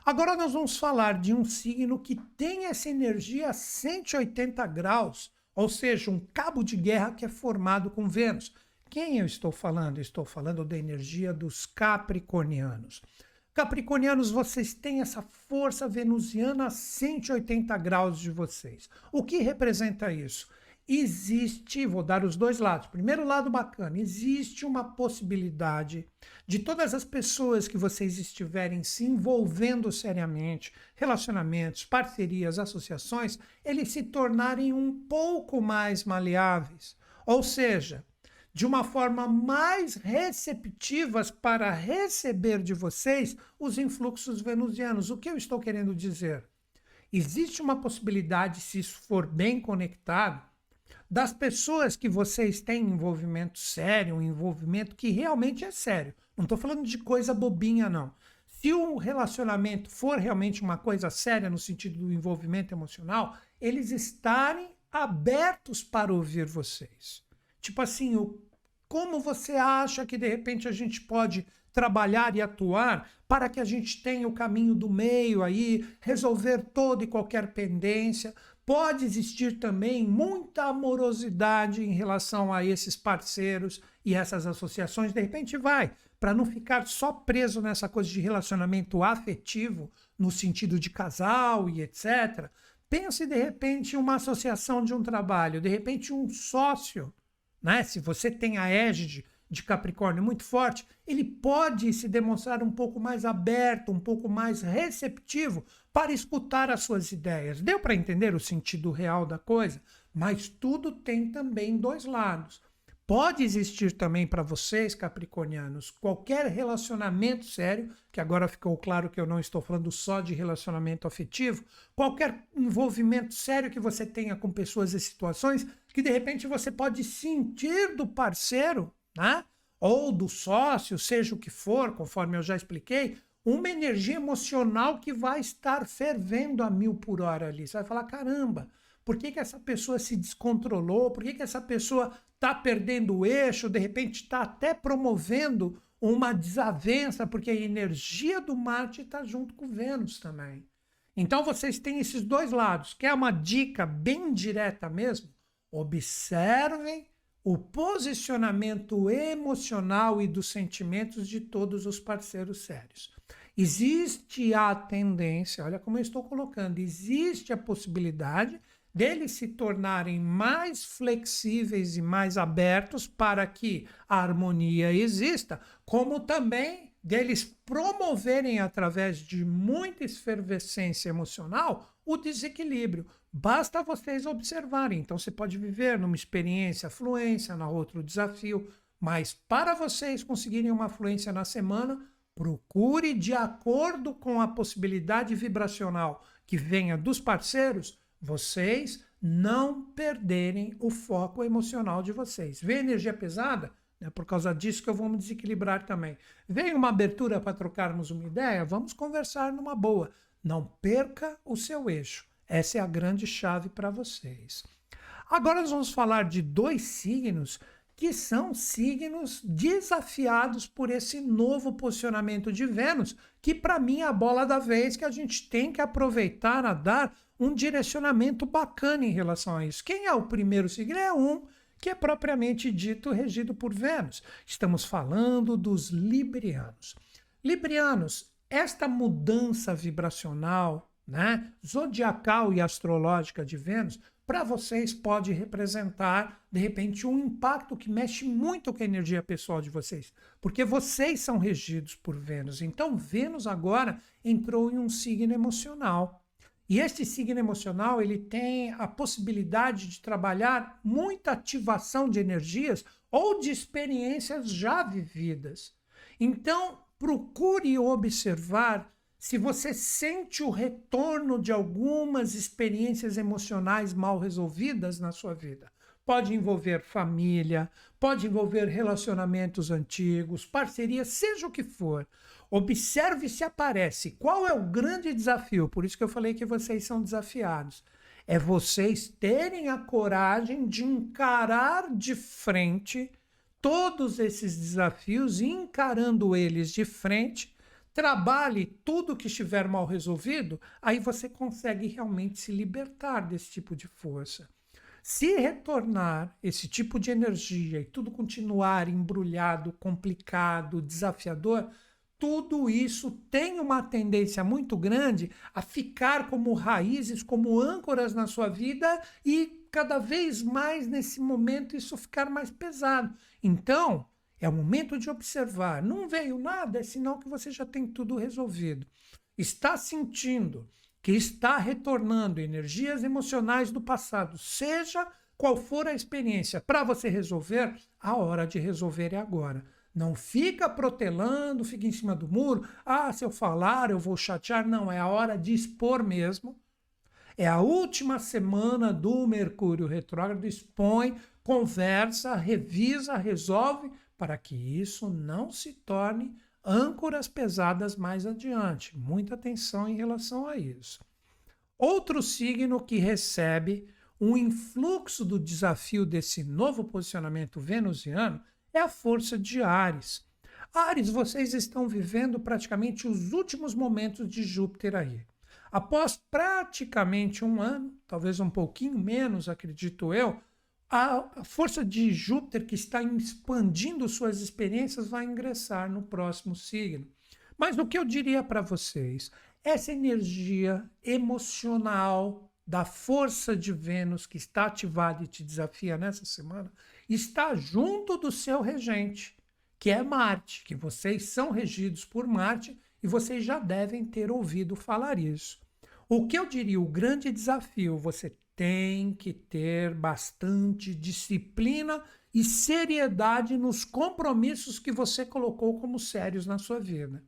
Agora nós vamos falar de um signo que tem essa energia a 180 graus, ou seja, um cabo de guerra que é formado com Vênus. Quem eu estou falando? Estou falando da energia dos capricornianos. Capricornianos, vocês têm essa força venusiana a 180 graus de vocês. O que representa isso? Existe, vou dar os dois lados. Primeiro lado bacana, existe uma possibilidade de todas as pessoas que vocês estiverem se envolvendo seriamente, relacionamentos, parcerias, associações, eles se tornarem um pouco mais maleáveis. Ou seja, de uma forma mais receptivas para receber de vocês os influxos venusianos. O que eu estou querendo dizer? Existe uma possibilidade, se isso for bem conectado, das pessoas que vocês têm envolvimento sério, um envolvimento que realmente é sério. Não estou falando de coisa bobinha, não. Se o relacionamento for realmente uma coisa séria no sentido do envolvimento emocional, eles estarem abertos para ouvir vocês. Tipo assim, o, como você acha que de repente a gente pode trabalhar e atuar para que a gente tenha o caminho do meio aí, resolver toda e qualquer pendência, pode existir também muita amorosidade em relação a esses parceiros e essas associações. De repente, vai, para não ficar só preso nessa coisa de relacionamento afetivo, no sentido de casal e etc. Pense, de repente, uma associação de um trabalho, de repente, um sócio. Né? Se você tem a égide de Capricórnio muito forte, ele pode se demonstrar um pouco mais aberto, um pouco mais receptivo para escutar as suas ideias. Deu para entender o sentido real da coisa? Mas tudo tem também dois lados. Pode existir também para vocês, capricornianos, qualquer relacionamento sério, que agora ficou claro que eu não estou falando só de relacionamento afetivo, qualquer envolvimento sério que você tenha com pessoas e situações que de repente você pode sentir do parceiro né? ou do sócio, seja o que for, conforme eu já expliquei, uma energia emocional que vai estar fervendo a mil por hora ali. Você vai falar: caramba, por que, que essa pessoa se descontrolou, por que, que essa pessoa está perdendo o eixo, de repente está até promovendo uma desavença, porque a energia do Marte está junto com Vênus também. Então vocês têm esses dois lados. Quer uma dica bem direta mesmo? Observem o posicionamento emocional e dos sentimentos de todos os parceiros sérios. Existe a tendência, olha como eu estou colocando, existe a possibilidade deles se tornarem mais flexíveis e mais abertos para que a harmonia exista, como também deles promoverem através de muita efervescência emocional o desequilíbrio. Basta vocês observarem. Então você pode viver numa experiência fluência, na outra desafio, mas para vocês conseguirem uma fluência na semana, procure de acordo com a possibilidade vibracional que venha dos parceiros vocês não perderem o foco emocional de vocês. Vê energia pesada? É por causa disso que eu vou me desequilibrar também. Vem uma abertura para trocarmos uma ideia? Vamos conversar numa boa. Não perca o seu eixo. Essa é a grande chave para vocês. Agora nós vamos falar de dois signos que são signos desafiados por esse novo posicionamento de Vênus, que para mim é a bola da vez que a gente tem que aproveitar a dar um direcionamento bacana em relação a isso. Quem é o primeiro signo? É um que é propriamente dito regido por Vênus. Estamos falando dos librianos. Librianos, esta mudança vibracional, né, zodiacal e astrológica de Vênus para vocês pode representar, de repente, um impacto que mexe muito com a energia pessoal de vocês, porque vocês são regidos por Vênus. Então, Vênus agora entrou em um signo emocional. E este signo emocional, ele tem a possibilidade de trabalhar muita ativação de energias ou de experiências já vividas. Então, procure observar se você sente o retorno de algumas experiências emocionais mal resolvidas na sua vida, pode envolver família, pode envolver relacionamentos antigos, parcerias, seja o que for. Observe se aparece. Qual é o grande desafio? Por isso que eu falei que vocês são desafiados. É vocês terem a coragem de encarar de frente todos esses desafios, encarando eles de frente trabalhe tudo que estiver mal resolvido, aí você consegue realmente se libertar desse tipo de força. Se retornar esse tipo de energia e tudo continuar embrulhado, complicado, desafiador, tudo isso tem uma tendência muito grande a ficar como raízes, como âncoras na sua vida e cada vez mais nesse momento isso ficar mais pesado. Então, é o momento de observar. Não veio nada, é sinal que você já tem tudo resolvido. Está sentindo que está retornando energias emocionais do passado, seja qual for a experiência, para você resolver, a hora de resolver é agora. Não fica protelando, fica em cima do muro. Ah, se eu falar, eu vou chatear. Não, é a hora de expor mesmo. É a última semana do Mercúrio retrógrado. Expõe, conversa, revisa, resolve, para que isso não se torne âncoras pesadas mais adiante. Muita atenção em relação a isso. Outro signo que recebe um influxo do desafio desse novo posicionamento venusiano é a força de Ares. Ares, vocês estão vivendo praticamente os últimos momentos de Júpiter aí. Após praticamente um ano, talvez um pouquinho menos, acredito eu, a força de Júpiter que está expandindo suas experiências vai ingressar no próximo signo. Mas o que eu diria para vocês? Essa energia emocional da força de Vênus que está ativada e te desafia nessa semana está junto do seu regente, que é Marte, que vocês são regidos por Marte e vocês já devem ter ouvido falar isso. O que eu diria, o grande desafio, você tem que ter bastante disciplina e seriedade nos compromissos que você colocou como sérios na sua vida.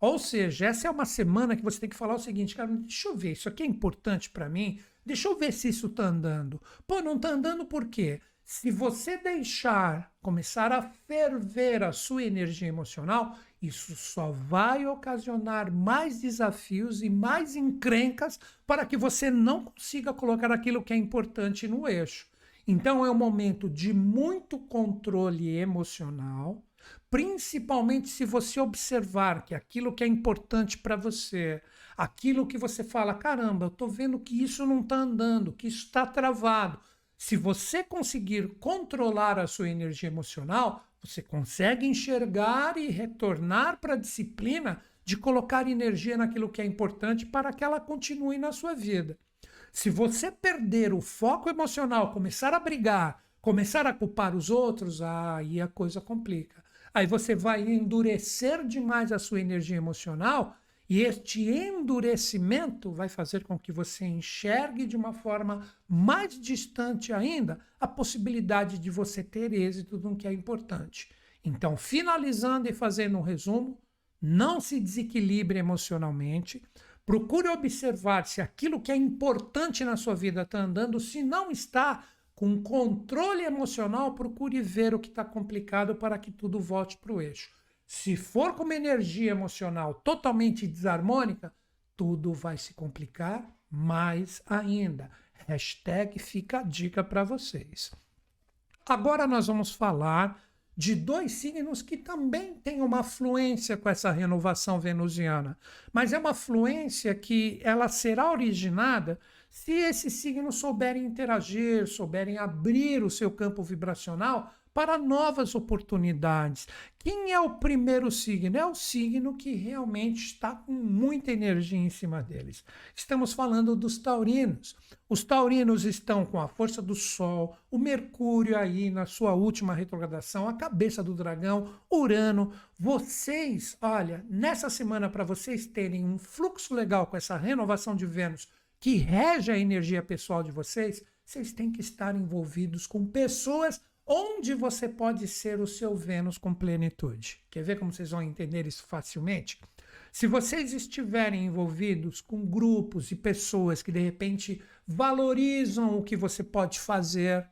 Ou seja, essa é uma semana que você tem que falar o seguinte, cara, deixa eu ver, isso aqui é importante para mim, deixa eu ver se isso está andando. Pô, não está andando por quê? Se você deixar começar a ferver a sua energia emocional, isso só vai ocasionar mais desafios e mais encrencas para que você não consiga colocar aquilo que é importante no eixo. Então é um momento de muito controle emocional, principalmente se você observar que aquilo que é importante para você, aquilo que você fala, caramba, eu estou vendo que isso não está andando, que isso está travado. Se você conseguir controlar a sua energia emocional, você consegue enxergar e retornar para a disciplina de colocar energia naquilo que é importante para que ela continue na sua vida. Se você perder o foco emocional, começar a brigar, começar a culpar os outros, aí a coisa complica. Aí você vai endurecer demais a sua energia emocional e este endurecimento vai fazer com que você enxergue de uma forma mais distante ainda a possibilidade de você ter êxito no que é importante. Então, finalizando e fazendo um resumo, não se desequilibre emocionalmente. Procure observar se aquilo que é importante na sua vida está andando. Se não está, com controle emocional, procure ver o que está complicado para que tudo volte para o eixo. Se for com uma energia emocional totalmente desarmônica, tudo vai se complicar mais ainda. Hashtag fica a dica para vocês. Agora nós vamos falar de dois signos que também têm uma fluência com essa renovação venusiana, mas é uma fluência que ela será originada se esses signos souberem interagir, souberem abrir o seu campo vibracional para novas oportunidades. Quem é o primeiro signo? É o signo que realmente está com muita energia em cima deles. Estamos falando dos taurinos. Os taurinos estão com a força do Sol, o Mercúrio aí na sua última retrogradação, a cabeça do dragão, Urano. Vocês, olha, nessa semana, para vocês terem um fluxo legal com essa renovação de Vênus que rege a energia pessoal de vocês, vocês têm que estar envolvidos com pessoas onde você pode ser o seu Vênus com plenitude. Quer ver como vocês vão entender isso facilmente? Se vocês estiverem envolvidos com grupos e pessoas que de repente valorizam o que você pode fazer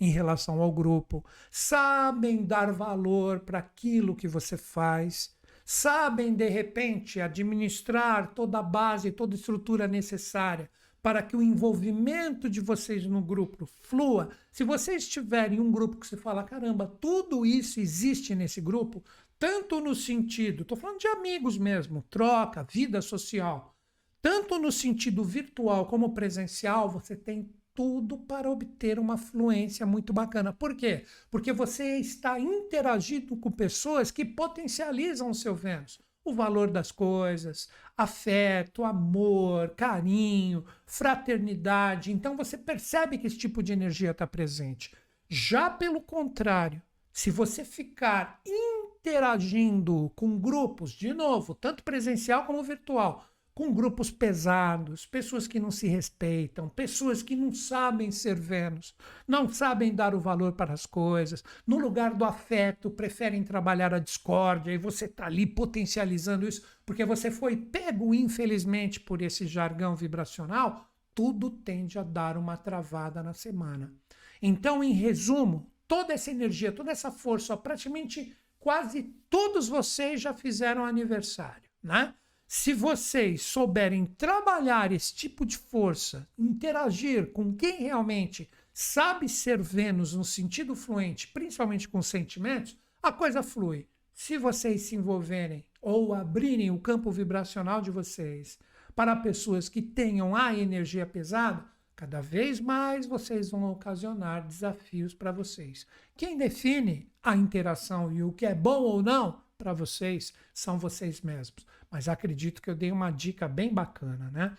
em relação ao grupo, sabem dar valor para aquilo que você faz, sabem de repente administrar toda a base, toda a estrutura necessária para que o envolvimento de vocês no grupo flua, se vocês tiverem um grupo que você fala, caramba, tudo isso existe nesse grupo, tanto no sentido, estou falando de amigos mesmo, troca, vida social, tanto no sentido virtual como presencial, você tem tudo para obter uma fluência muito bacana. Por quê? Porque você está interagindo com pessoas que potencializam o seu Vênus o valor das coisas, afeto, amor, carinho, fraternidade. Então você percebe que esse tipo de energia está presente. Já pelo contrário, se você ficar interagindo com grupos, de novo, tanto presencial como virtual, com grupos pesados, pessoas que não se respeitam, pessoas que não sabem ser Vênus, não sabem dar o valor para as coisas, no lugar do afeto preferem trabalhar a discórdia e você está ali potencializando isso porque você foi pego, infelizmente, por esse jargão vibracional, tudo tende a dar uma travada na semana. Então, em resumo, toda essa energia, toda essa força, praticamente quase todos vocês já fizeram aniversário, né? Se vocês souberem trabalhar esse tipo de força, interagir com quem realmente sabe ser Vênus no sentido fluente, principalmente com sentimentos, a coisa flui. Se vocês se envolverem ou abrirem o campo vibracional de vocês para pessoas que tenham a energia pesada, cada vez mais vocês vão ocasionar desafios para vocês. Quem define a interação e o que é bom ou não para vocês são vocês mesmos mas acredito que eu dei uma dica bem bacana, né?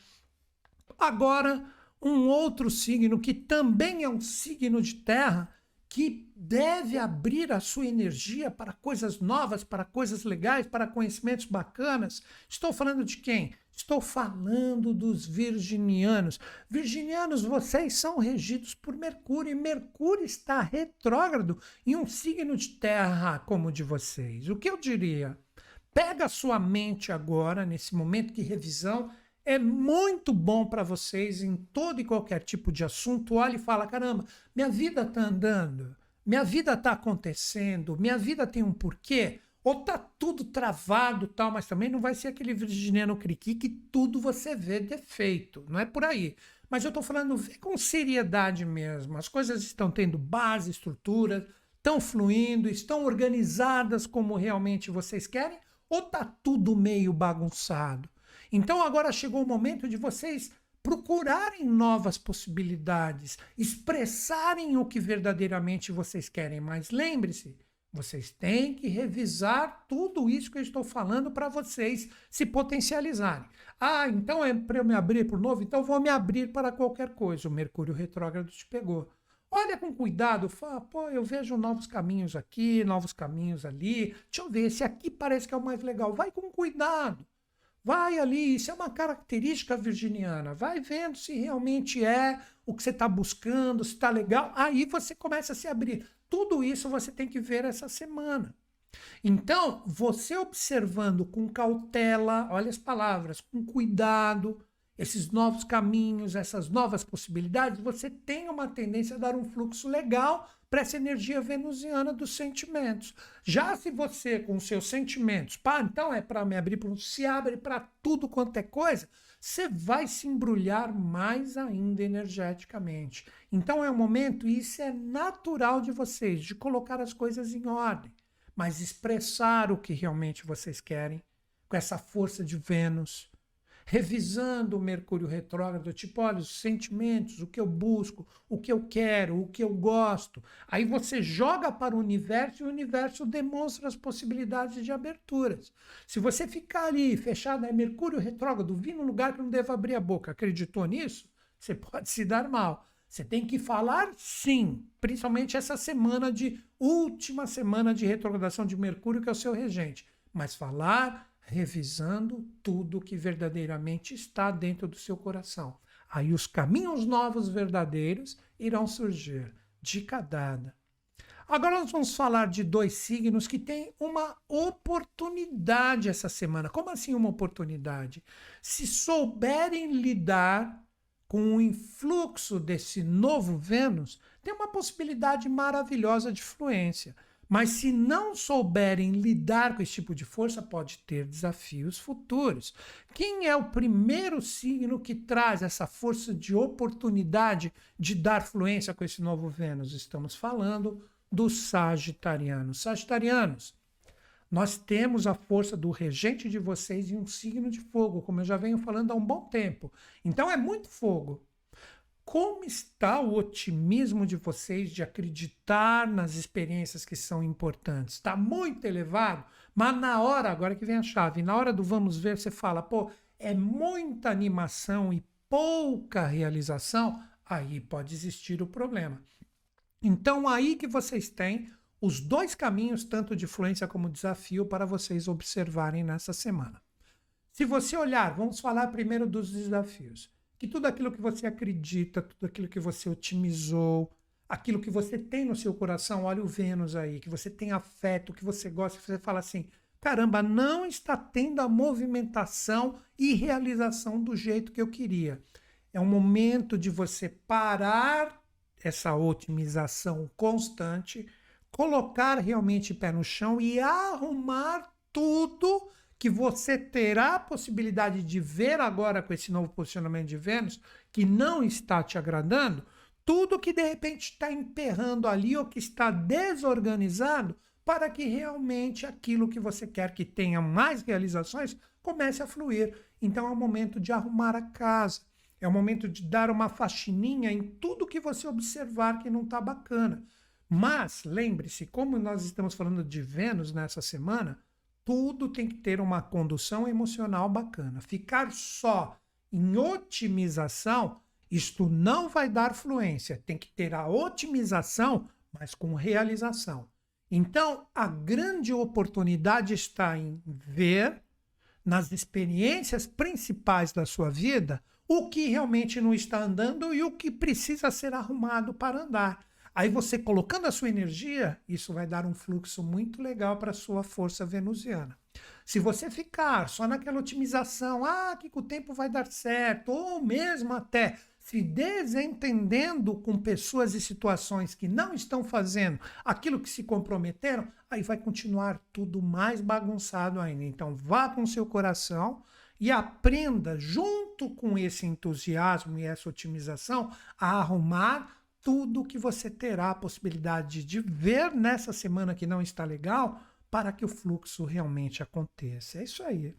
Agora, um outro signo que também é um signo de terra que deve abrir a sua energia para coisas novas, para coisas legais, para conhecimentos bacanas. Estou falando de quem? Estou falando dos virginianos. Virginianos, vocês são regidos por Mercúrio e Mercúrio está retrógrado em um signo de terra como o de vocês. O que eu diria? Pega a sua mente agora, nesse momento de revisão, é muito bom para vocês em todo e qualquer tipo de assunto. Olha e fala: caramba, minha vida está andando, minha vida está acontecendo, minha vida tem um porquê. Ou tá tudo travado tal, mas também não vai ser aquele virginiano criqui que tudo você vê defeito. Não é por aí. Mas eu estou falando, vê com seriedade mesmo. As coisas estão tendo base, estrutura, estão fluindo, estão organizadas como realmente vocês querem, ou tá tudo meio bagunçado? Então agora chegou o momento de vocês procurarem novas possibilidades, expressarem o que verdadeiramente vocês querem. Mas lembre-se, vocês têm que revisar tudo isso que eu estou falando para vocês se potencializarem. Ah, então é para eu me abrir para o novo? Então vou me abrir para qualquer coisa. O Mercúrio retrógrado te pegou. Olha com cuidado, fala, pô, eu vejo novos caminhos aqui, novos caminhos ali. Deixa eu ver, esse aqui parece que é o mais legal. Vai com cuidado. Vai ali, isso é uma característica virginiana. Vai vendo se realmente é o que você está buscando, se está legal. Aí você começa a se abrir. Tudo isso você tem que ver essa semana. Então, você observando com cautela, olha as palavras, com cuidado, esses novos caminhos, essas novas possibilidades, você tem uma tendência a dar um fluxo legal para essa energia venusiana dos sentimentos. Já se você, com seus sentimentos, pá, então é para me abrir, se abre para tudo quanto é coisa, você vai se embrulhar mais ainda energeticamente. Então é um momento, e isso é natural de vocês, de colocar as coisas em ordem, mas expressar o que realmente vocês querem, com essa força de Vênus revisando o Mercúrio retrógrado, tipo, olha, os sentimentos, o que eu busco, o que eu quero, o que eu gosto. Aí você joga para o universo e o universo demonstra as possibilidades de aberturas. Se você ficar ali fechado, é Mercúrio retrógrado, vi num lugar que não deve abrir a boca, acreditou nisso? Você pode se dar mal. Você tem que falar sim, principalmente essa semana de última semana de retrogradação de Mercúrio, que é o seu regente. Mas falar revisando tudo que verdadeiramente está dentro do seu coração. Aí os caminhos novos verdadeiros irão surgir. Dica dada. Agora nós vamos falar de dois signos que têm uma oportunidade essa semana. Como assim uma oportunidade? Se souberem lidar com o influxo desse novo Vênus, tem uma possibilidade maravilhosa de fluência. Mas se não souberem lidar com esse tipo de força, pode ter desafios futuros. Quem é o primeiro signo que traz essa força de oportunidade de dar fluência com esse novo Vênus? Estamos falando dos Sagitarianos. Sagitarianos, nós temos a força do regente de vocês em um signo de fogo, como eu já venho falando há um bom tempo. Então é muito fogo. Como está o otimismo de vocês de acreditar nas experiências que são importantes? Está muito elevado, mas na hora, agora que vem a chave, na hora do vamos ver, você fala, pô, é muita animação e pouca realização, aí pode existir o problema. Então, aí que vocês têm os dois caminhos, tanto de influência como desafio, para vocês observarem nessa semana. Se você olhar, vamos falar primeiro dos desafios que tudo aquilo que você acredita, tudo aquilo que você otimizou, aquilo que você tem no seu coração, olha o Vênus aí, que você tem afeto, que você gosta, você fala assim: caramba, não está tendo a movimentação e realização do jeito que eu queria. É um momento de você parar essa otimização constante, colocar realmente pé no chão e arrumar tudo que você terá a possibilidade de ver agora com esse novo posicionamento de Vênus, que não está te agradando, tudo que de repente está emperrando ali ou que está desorganizado, para que realmente aquilo que você quer que tenha mais realizações comece a fluir. Então é o momento de arrumar a casa, é o momento de dar uma faxininha em tudo que você observar que não está bacana. Mas lembre-se, como nós estamos falando de Vênus nessa semana, tudo tem que ter uma condução emocional bacana. Ficar só em otimização, isto não vai dar fluência. Tem que ter a otimização, mas com realização. Então, a grande oportunidade está em ver nas experiências principais da sua vida o que realmente não está andando e o que precisa ser arrumado para andar. Aí você colocando a sua energia, isso vai dar um fluxo muito legal para a sua força venusiana. Se você ficar só naquela otimização, ah, que o tempo vai dar certo, ou mesmo até se desentendendo com pessoas e situações que não estão fazendo aquilo que se comprometeram, aí vai continuar tudo mais bagunçado ainda. Então, vá com seu coração e aprenda, junto com esse entusiasmo e essa otimização, a arrumar tudo que você terá a possibilidade de ver nessa semana que não está legal para que o fluxo realmente aconteça. É isso aí.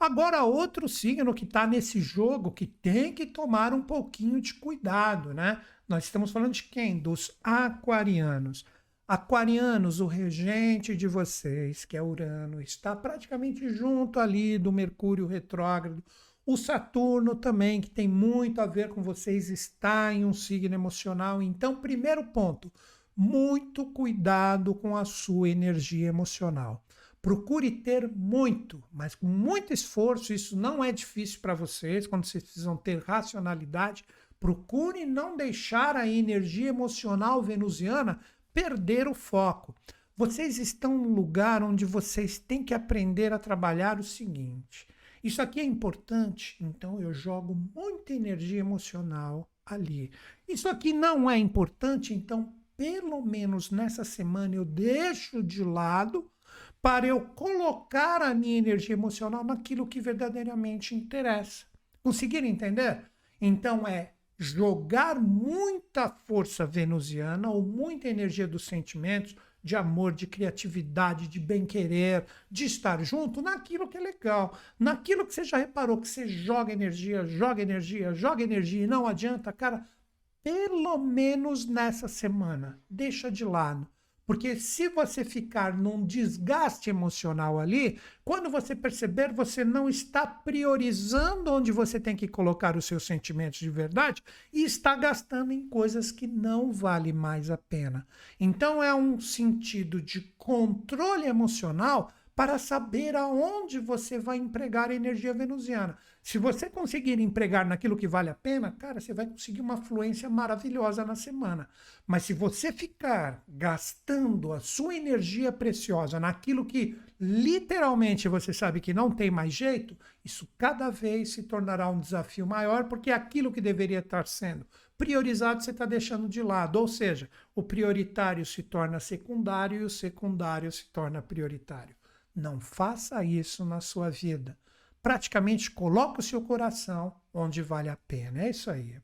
Agora, outro signo que está nesse jogo que tem que tomar um pouquinho de cuidado, né? Nós estamos falando de quem? Dos aquarianos. Aquarianos, o regente de vocês, que é Urano, está praticamente junto ali do Mercúrio retrógrado. O Saturno também, que tem muito a ver com vocês, está em um signo emocional. Então, primeiro ponto, muito cuidado com a sua energia emocional. Procure ter muito, mas com muito esforço. Isso não é difícil para vocês quando vocês precisam ter racionalidade. Procure não deixar a energia emocional venusiana perder o foco. Vocês estão num lugar onde vocês têm que aprender a trabalhar o seguinte. Isso aqui é importante, então eu jogo muita energia emocional ali. Isso aqui não é importante, então pelo menos nessa semana eu deixo de lado para eu colocar a minha energia emocional naquilo que verdadeiramente interessa. Conseguiram entender? Então é jogar muita força venusiana ou muita energia dos sentimentos, de amor, de criatividade, de bem-querer, de estar junto naquilo que é legal, naquilo que você já reparou que você joga energia, joga energia, joga energia e não adianta, cara, pelo menos nessa semana, deixa de lado porque se você ficar num desgaste emocional ali, quando você perceber, você não está priorizando onde você tem que colocar os seus sentimentos de verdade e está gastando em coisas que não vale mais a pena. Então é um sentido de controle emocional para saber aonde você vai empregar a energia venusiana. Se você conseguir empregar naquilo que vale a pena, cara, você vai conseguir uma fluência maravilhosa na semana. Mas se você ficar gastando a sua energia preciosa naquilo que literalmente você sabe que não tem mais jeito, isso cada vez se tornará um desafio maior, porque aquilo que deveria estar sendo priorizado você está deixando de lado. Ou seja, o prioritário se torna secundário e o secundário se torna prioritário. Não faça isso na sua vida. Praticamente coloque o seu coração onde vale a pena. É isso aí.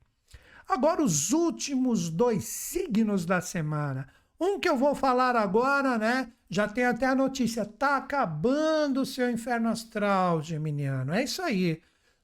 Agora, os últimos dois signos da semana. Um que eu vou falar agora, né? Já tem até a notícia. Tá acabando o seu inferno astral, Geminiano. É isso aí.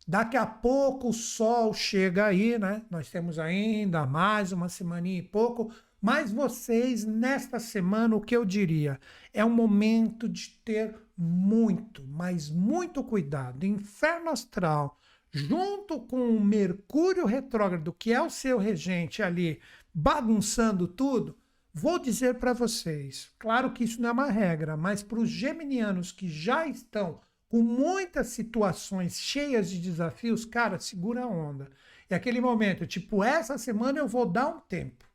Daqui a pouco o sol chega aí, né? Nós temos ainda mais uma semaninha e pouco mas vocês, nesta semana, o que eu diria? É um momento de ter muito, mas muito cuidado. Inferno astral, junto com o Mercúrio retrógrado, que é o seu regente ali, bagunçando tudo. Vou dizer para vocês, claro que isso não é uma regra, mas para os geminianos que já estão com muitas situações cheias de desafios, cara, segura a onda. É aquele momento, tipo, essa semana eu vou dar um tempo.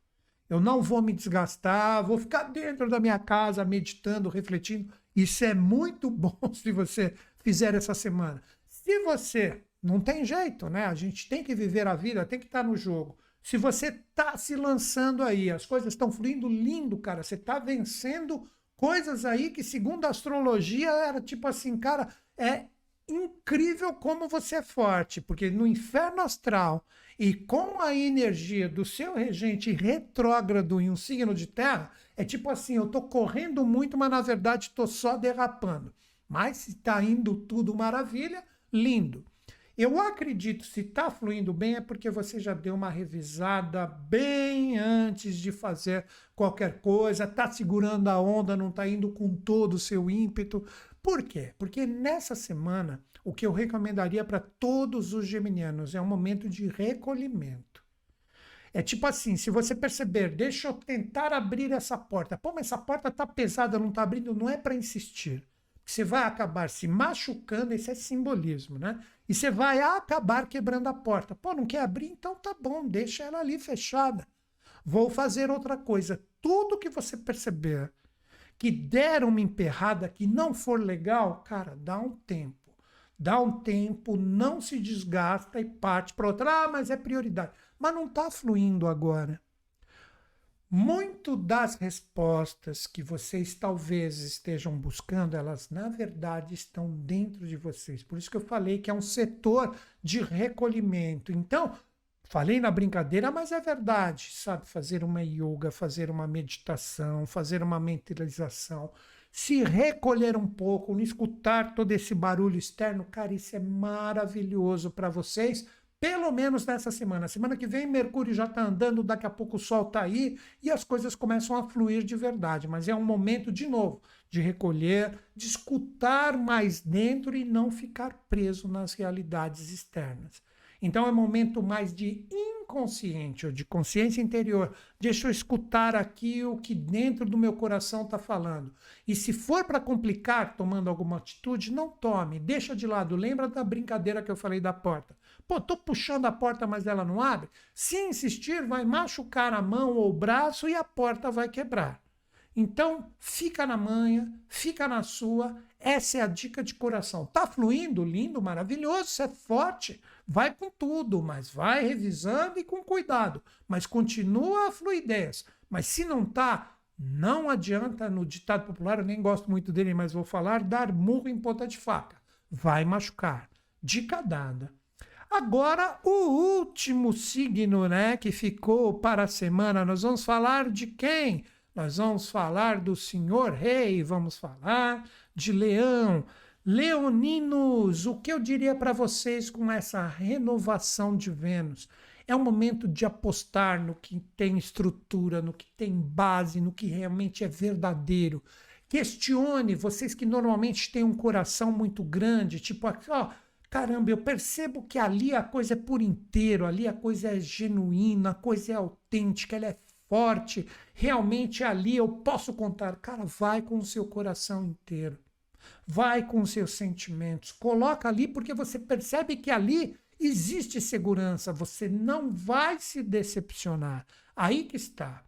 Eu não vou me desgastar, vou ficar dentro da minha casa meditando, refletindo. Isso é muito bom se você fizer essa semana. Se você não tem jeito, né? A gente tem que viver a vida, tem que estar no jogo. Se você está se lançando aí, as coisas estão fluindo lindo, cara. Você está vencendo coisas aí que, segundo a astrologia, era tipo assim, cara, é incrível como você é forte, porque no inferno astral e com a energia do seu regente retrógrado em um signo de terra, é tipo assim: eu estou correndo muito, mas na verdade estou só derrapando. Mas se está indo tudo maravilha, lindo. Eu acredito, se está fluindo bem, é porque você já deu uma revisada bem antes de fazer qualquer coisa, está segurando a onda, não está indo com todo o seu ímpeto. Por quê? Porque nessa semana, o que eu recomendaria para todos os geminianos é um momento de recolhimento. É tipo assim, se você perceber, deixa eu tentar abrir essa porta. Pô, mas essa porta tá pesada, não tá abrindo, não é para insistir. Você vai acabar se machucando, esse é simbolismo, né? E você vai acabar quebrando a porta. Pô, não quer abrir? Então tá bom, deixa ela ali fechada. Vou fazer outra coisa. Tudo que você perceber que der uma emperrada que não for legal, cara, dá um tempo. Dá um tempo, não se desgasta e parte para outra. Ah, mas é prioridade. Mas não está fluindo agora. Muito das respostas que vocês talvez estejam buscando, elas na verdade estão dentro de vocês. Por isso que eu falei que é um setor de recolhimento. Então, falei na brincadeira, mas é verdade, sabe? Fazer uma yoga, fazer uma meditação, fazer uma mentalização, se recolher um pouco, não escutar todo esse barulho externo, cara, isso é maravilhoso para vocês pelo menos nessa semana. Semana que vem, Mercúrio já está andando, daqui a pouco o Sol está aí e as coisas começam a fluir de verdade. Mas é um momento, de novo, de recolher, de escutar mais dentro e não ficar preso nas realidades externas. Então é momento mais de inconsciente ou de consciência interior. Deixa eu escutar aqui o que dentro do meu coração está falando. E se for para complicar tomando alguma atitude, não tome, deixa de lado. Lembra da brincadeira que eu falei da porta. Pô, tô puxando a porta, mas ela não abre. Se insistir, vai machucar a mão ou o braço e a porta vai quebrar. Então, fica na manha, fica na sua. Essa é a dica de coração. Tá fluindo, lindo, maravilhoso, você é forte. Vai com tudo, mas vai revisando e com cuidado. Mas continua a fluidez. Mas se não tá, não adianta, no ditado popular, eu nem gosto muito dele, mas vou falar, dar murro em ponta de faca. Vai machucar. Dica dada. Agora, o último signo, né, que ficou para a semana, nós vamos falar de quem? Nós vamos falar do senhor rei, vamos falar de leão. Leoninos, o que eu diria para vocês com essa renovação de Vênus? É um momento de apostar no que tem estrutura, no que tem base, no que realmente é verdadeiro. Questione vocês que normalmente têm um coração muito grande, tipo, ó, caramba, eu percebo que ali a coisa é por inteiro, ali a coisa é genuína, a coisa é autêntica, ela é forte. Realmente ali eu posso contar. Cara, vai com o seu coração inteiro. Vai com os seus sentimentos. Coloca ali porque você percebe que ali existe segurança. Você não vai se decepcionar. Aí que está.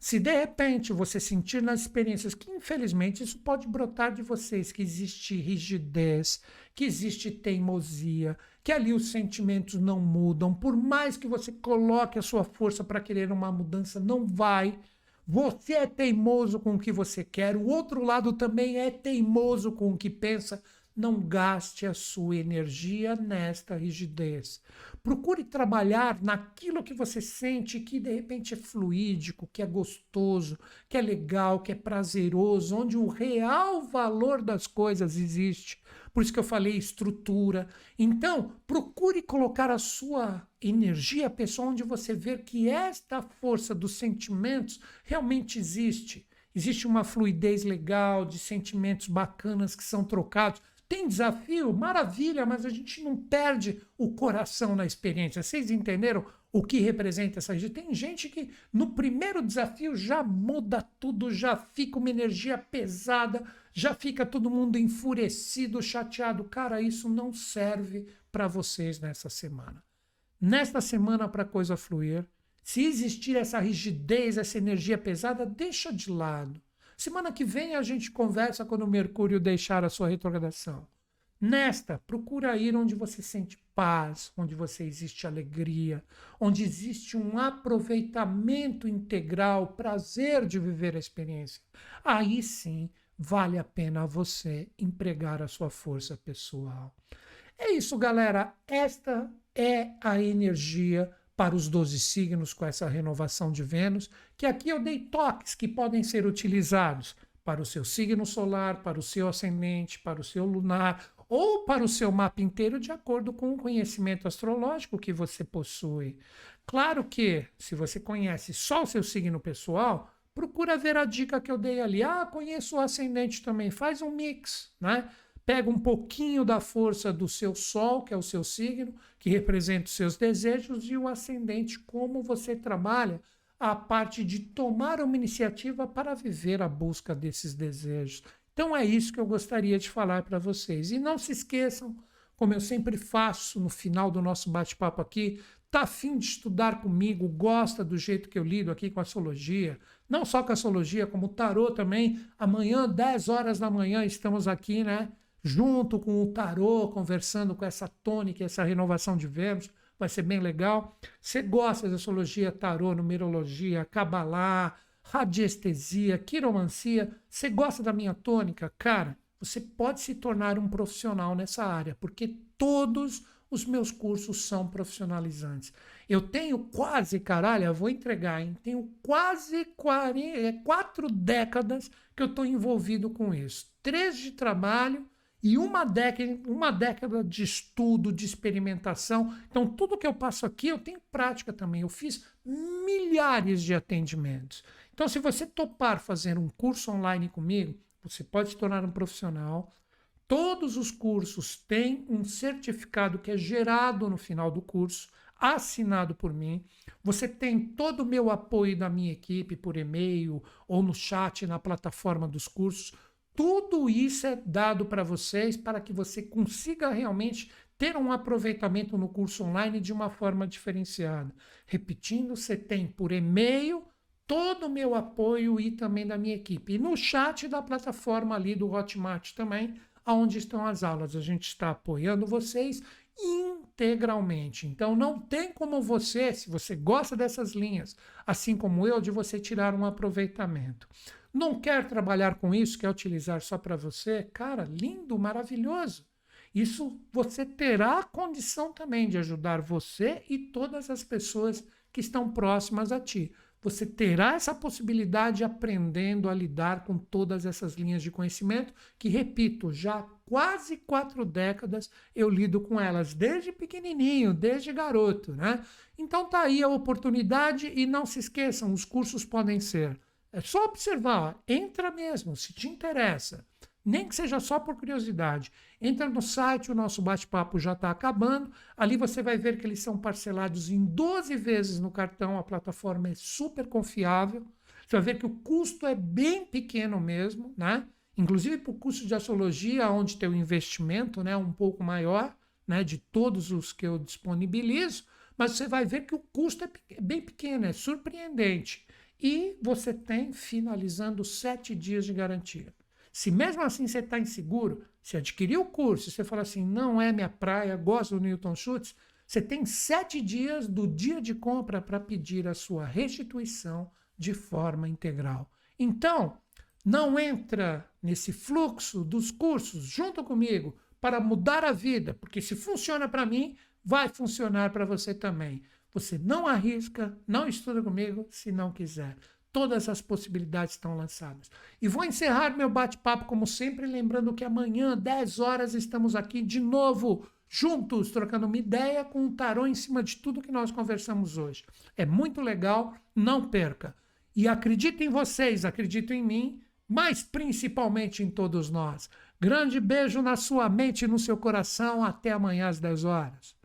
Se de repente você sentir nas experiências que, infelizmente, isso pode brotar de vocês, que existe rigidez, que existe teimosia, que ali os sentimentos não mudam, por mais que você coloque a sua força para querer uma mudança, não vai. Você é teimoso com o que você quer, o outro lado também é teimoso com o que pensa. Não gaste a sua energia nesta rigidez. Procure trabalhar naquilo que você sente que de repente é fluídico, que é gostoso, que é legal, que é prazeroso, onde o real valor das coisas existe. Por isso que eu falei estrutura. Então, procure colocar a sua energia pessoal onde você vê que esta força dos sentimentos realmente existe. Existe uma fluidez legal de sentimentos bacanas que são trocados. Tem desafio? Maravilha, mas a gente não perde o coração na experiência. Vocês entenderam o que representa essa gente? Tem gente que no primeiro desafio já muda tudo, já fica uma energia pesada, já fica todo mundo enfurecido, chateado. Cara, isso não serve para vocês nessa semana. Nesta semana, para a coisa fluir, se existir essa rigidez, essa energia pesada, deixa de lado. Semana que vem a gente conversa quando o Mercúrio deixar a sua retrogradação. Nesta, procura ir onde você sente paz, onde você existe alegria, onde existe um aproveitamento integral, prazer de viver a experiência. Aí sim vale a pena você empregar a sua força pessoal. É isso, galera. Esta é a energia para os 12 signos com essa renovação de Vênus, que aqui eu dei toques que podem ser utilizados para o seu signo solar, para o seu ascendente, para o seu lunar ou para o seu mapa inteiro de acordo com o conhecimento astrológico que você possui. Claro que, se você conhece só o seu signo pessoal, procura ver a dica que eu dei ali. Ah, conheço o ascendente também. Faz um mix, né? pega um pouquinho da força do seu Sol, que é o seu signo, que representa os seus desejos, e o ascendente, como você trabalha a parte de tomar uma iniciativa para viver a busca desses desejos. Então é isso que eu gostaria de falar para vocês. E não se esqueçam, como eu sempre faço no final do nosso bate-papo aqui, Tá afim de estudar comigo, gosta do jeito que eu lido aqui com a astrologia, não só com a astrologia, como o tarô também. Amanhã, 10 horas da manhã, estamos aqui, né? Junto com o tarô, conversando com essa tônica, essa renovação de Vênus. Vai ser bem legal. Você gosta de astrologia, tarô, numerologia, cabalá, radiestesia, quiromancia? Você gosta da minha tônica? Cara, você pode se tornar um profissional nessa área, porque todos os meus cursos são profissionalizantes. Eu tenho quase, caralho, eu vou entregar, hein? Tenho quase 40, é, quatro décadas que eu estou envolvido com isso. Três de trabalho e uma década, uma década de estudo, de experimentação. Então, tudo que eu passo aqui, eu tenho prática também. Eu fiz milhares de atendimentos. Então, se você topar fazer um curso online comigo, você pode se tornar um profissional Todos os cursos têm um certificado que é gerado no final do curso, assinado por mim. Você tem todo o meu apoio da minha equipe por e-mail ou no chat na plataforma dos cursos. Tudo isso é dado para vocês para que você consiga realmente ter um aproveitamento no curso online de uma forma diferenciada. Repetindo, você tem por e-mail todo o meu apoio e também da minha equipe. E no chat da plataforma ali do Hotmart também, aonde estão as aulas. A gente está apoiando vocês integralmente. Então não tem como você, se você gosta dessas linhas, assim como eu, de você tirar um aproveitamento. Não quer trabalhar com isso, quer utilizar só para você? Cara, lindo, maravilhoso. Isso você terá condição também de ajudar você e todas as pessoas que estão próximas a ti você terá essa possibilidade aprendendo a lidar com todas essas linhas de conhecimento, que, repito, já quase quatro décadas eu lido com elas, desde pequenininho, desde garoto. Né? Então tá aí a oportunidade e não se esqueçam, os cursos podem ser. É só observar, entra mesmo, se te interessa nem que seja só por curiosidade. Entra no site, o nosso bate-papo já está acabando. Ali você vai ver que eles são parcelados em 12 vezes no cartão, a plataforma é super confiável. Você vai ver que o custo é bem pequeno mesmo, né? Inclusive para o curso de astrologia, onde tem o investimento né, um pouco maior, né, de todos os que eu disponibilizo, mas você vai ver que o custo é bem pequeno, é surpreendente. E você tem, finalizando, sete dias de garantia. Se mesmo assim você está inseguro, se adquirir o curso, você fala assim, não é minha praia, gosto do Newton Schultz, você tem sete dias do dia de compra para pedir a sua restituição de forma integral. Então, não entra nesse fluxo dos cursos junto comigo para mudar a vida, porque se funciona para mim, vai funcionar para você também. Você não arrisca, não estuda comigo se não quiser. Todas as possibilidades estão lançadas. E vou encerrar meu bate-papo, como sempre, lembrando que amanhã, 10 horas, estamos aqui de novo, juntos, trocando uma ideia com um tarô em cima de tudo que nós conversamos hoje. É muito legal, não perca. E acredito em vocês, acredito em mim, mas principalmente em todos nós. Grande beijo na sua mente e no seu coração. Até amanhã às 10 horas.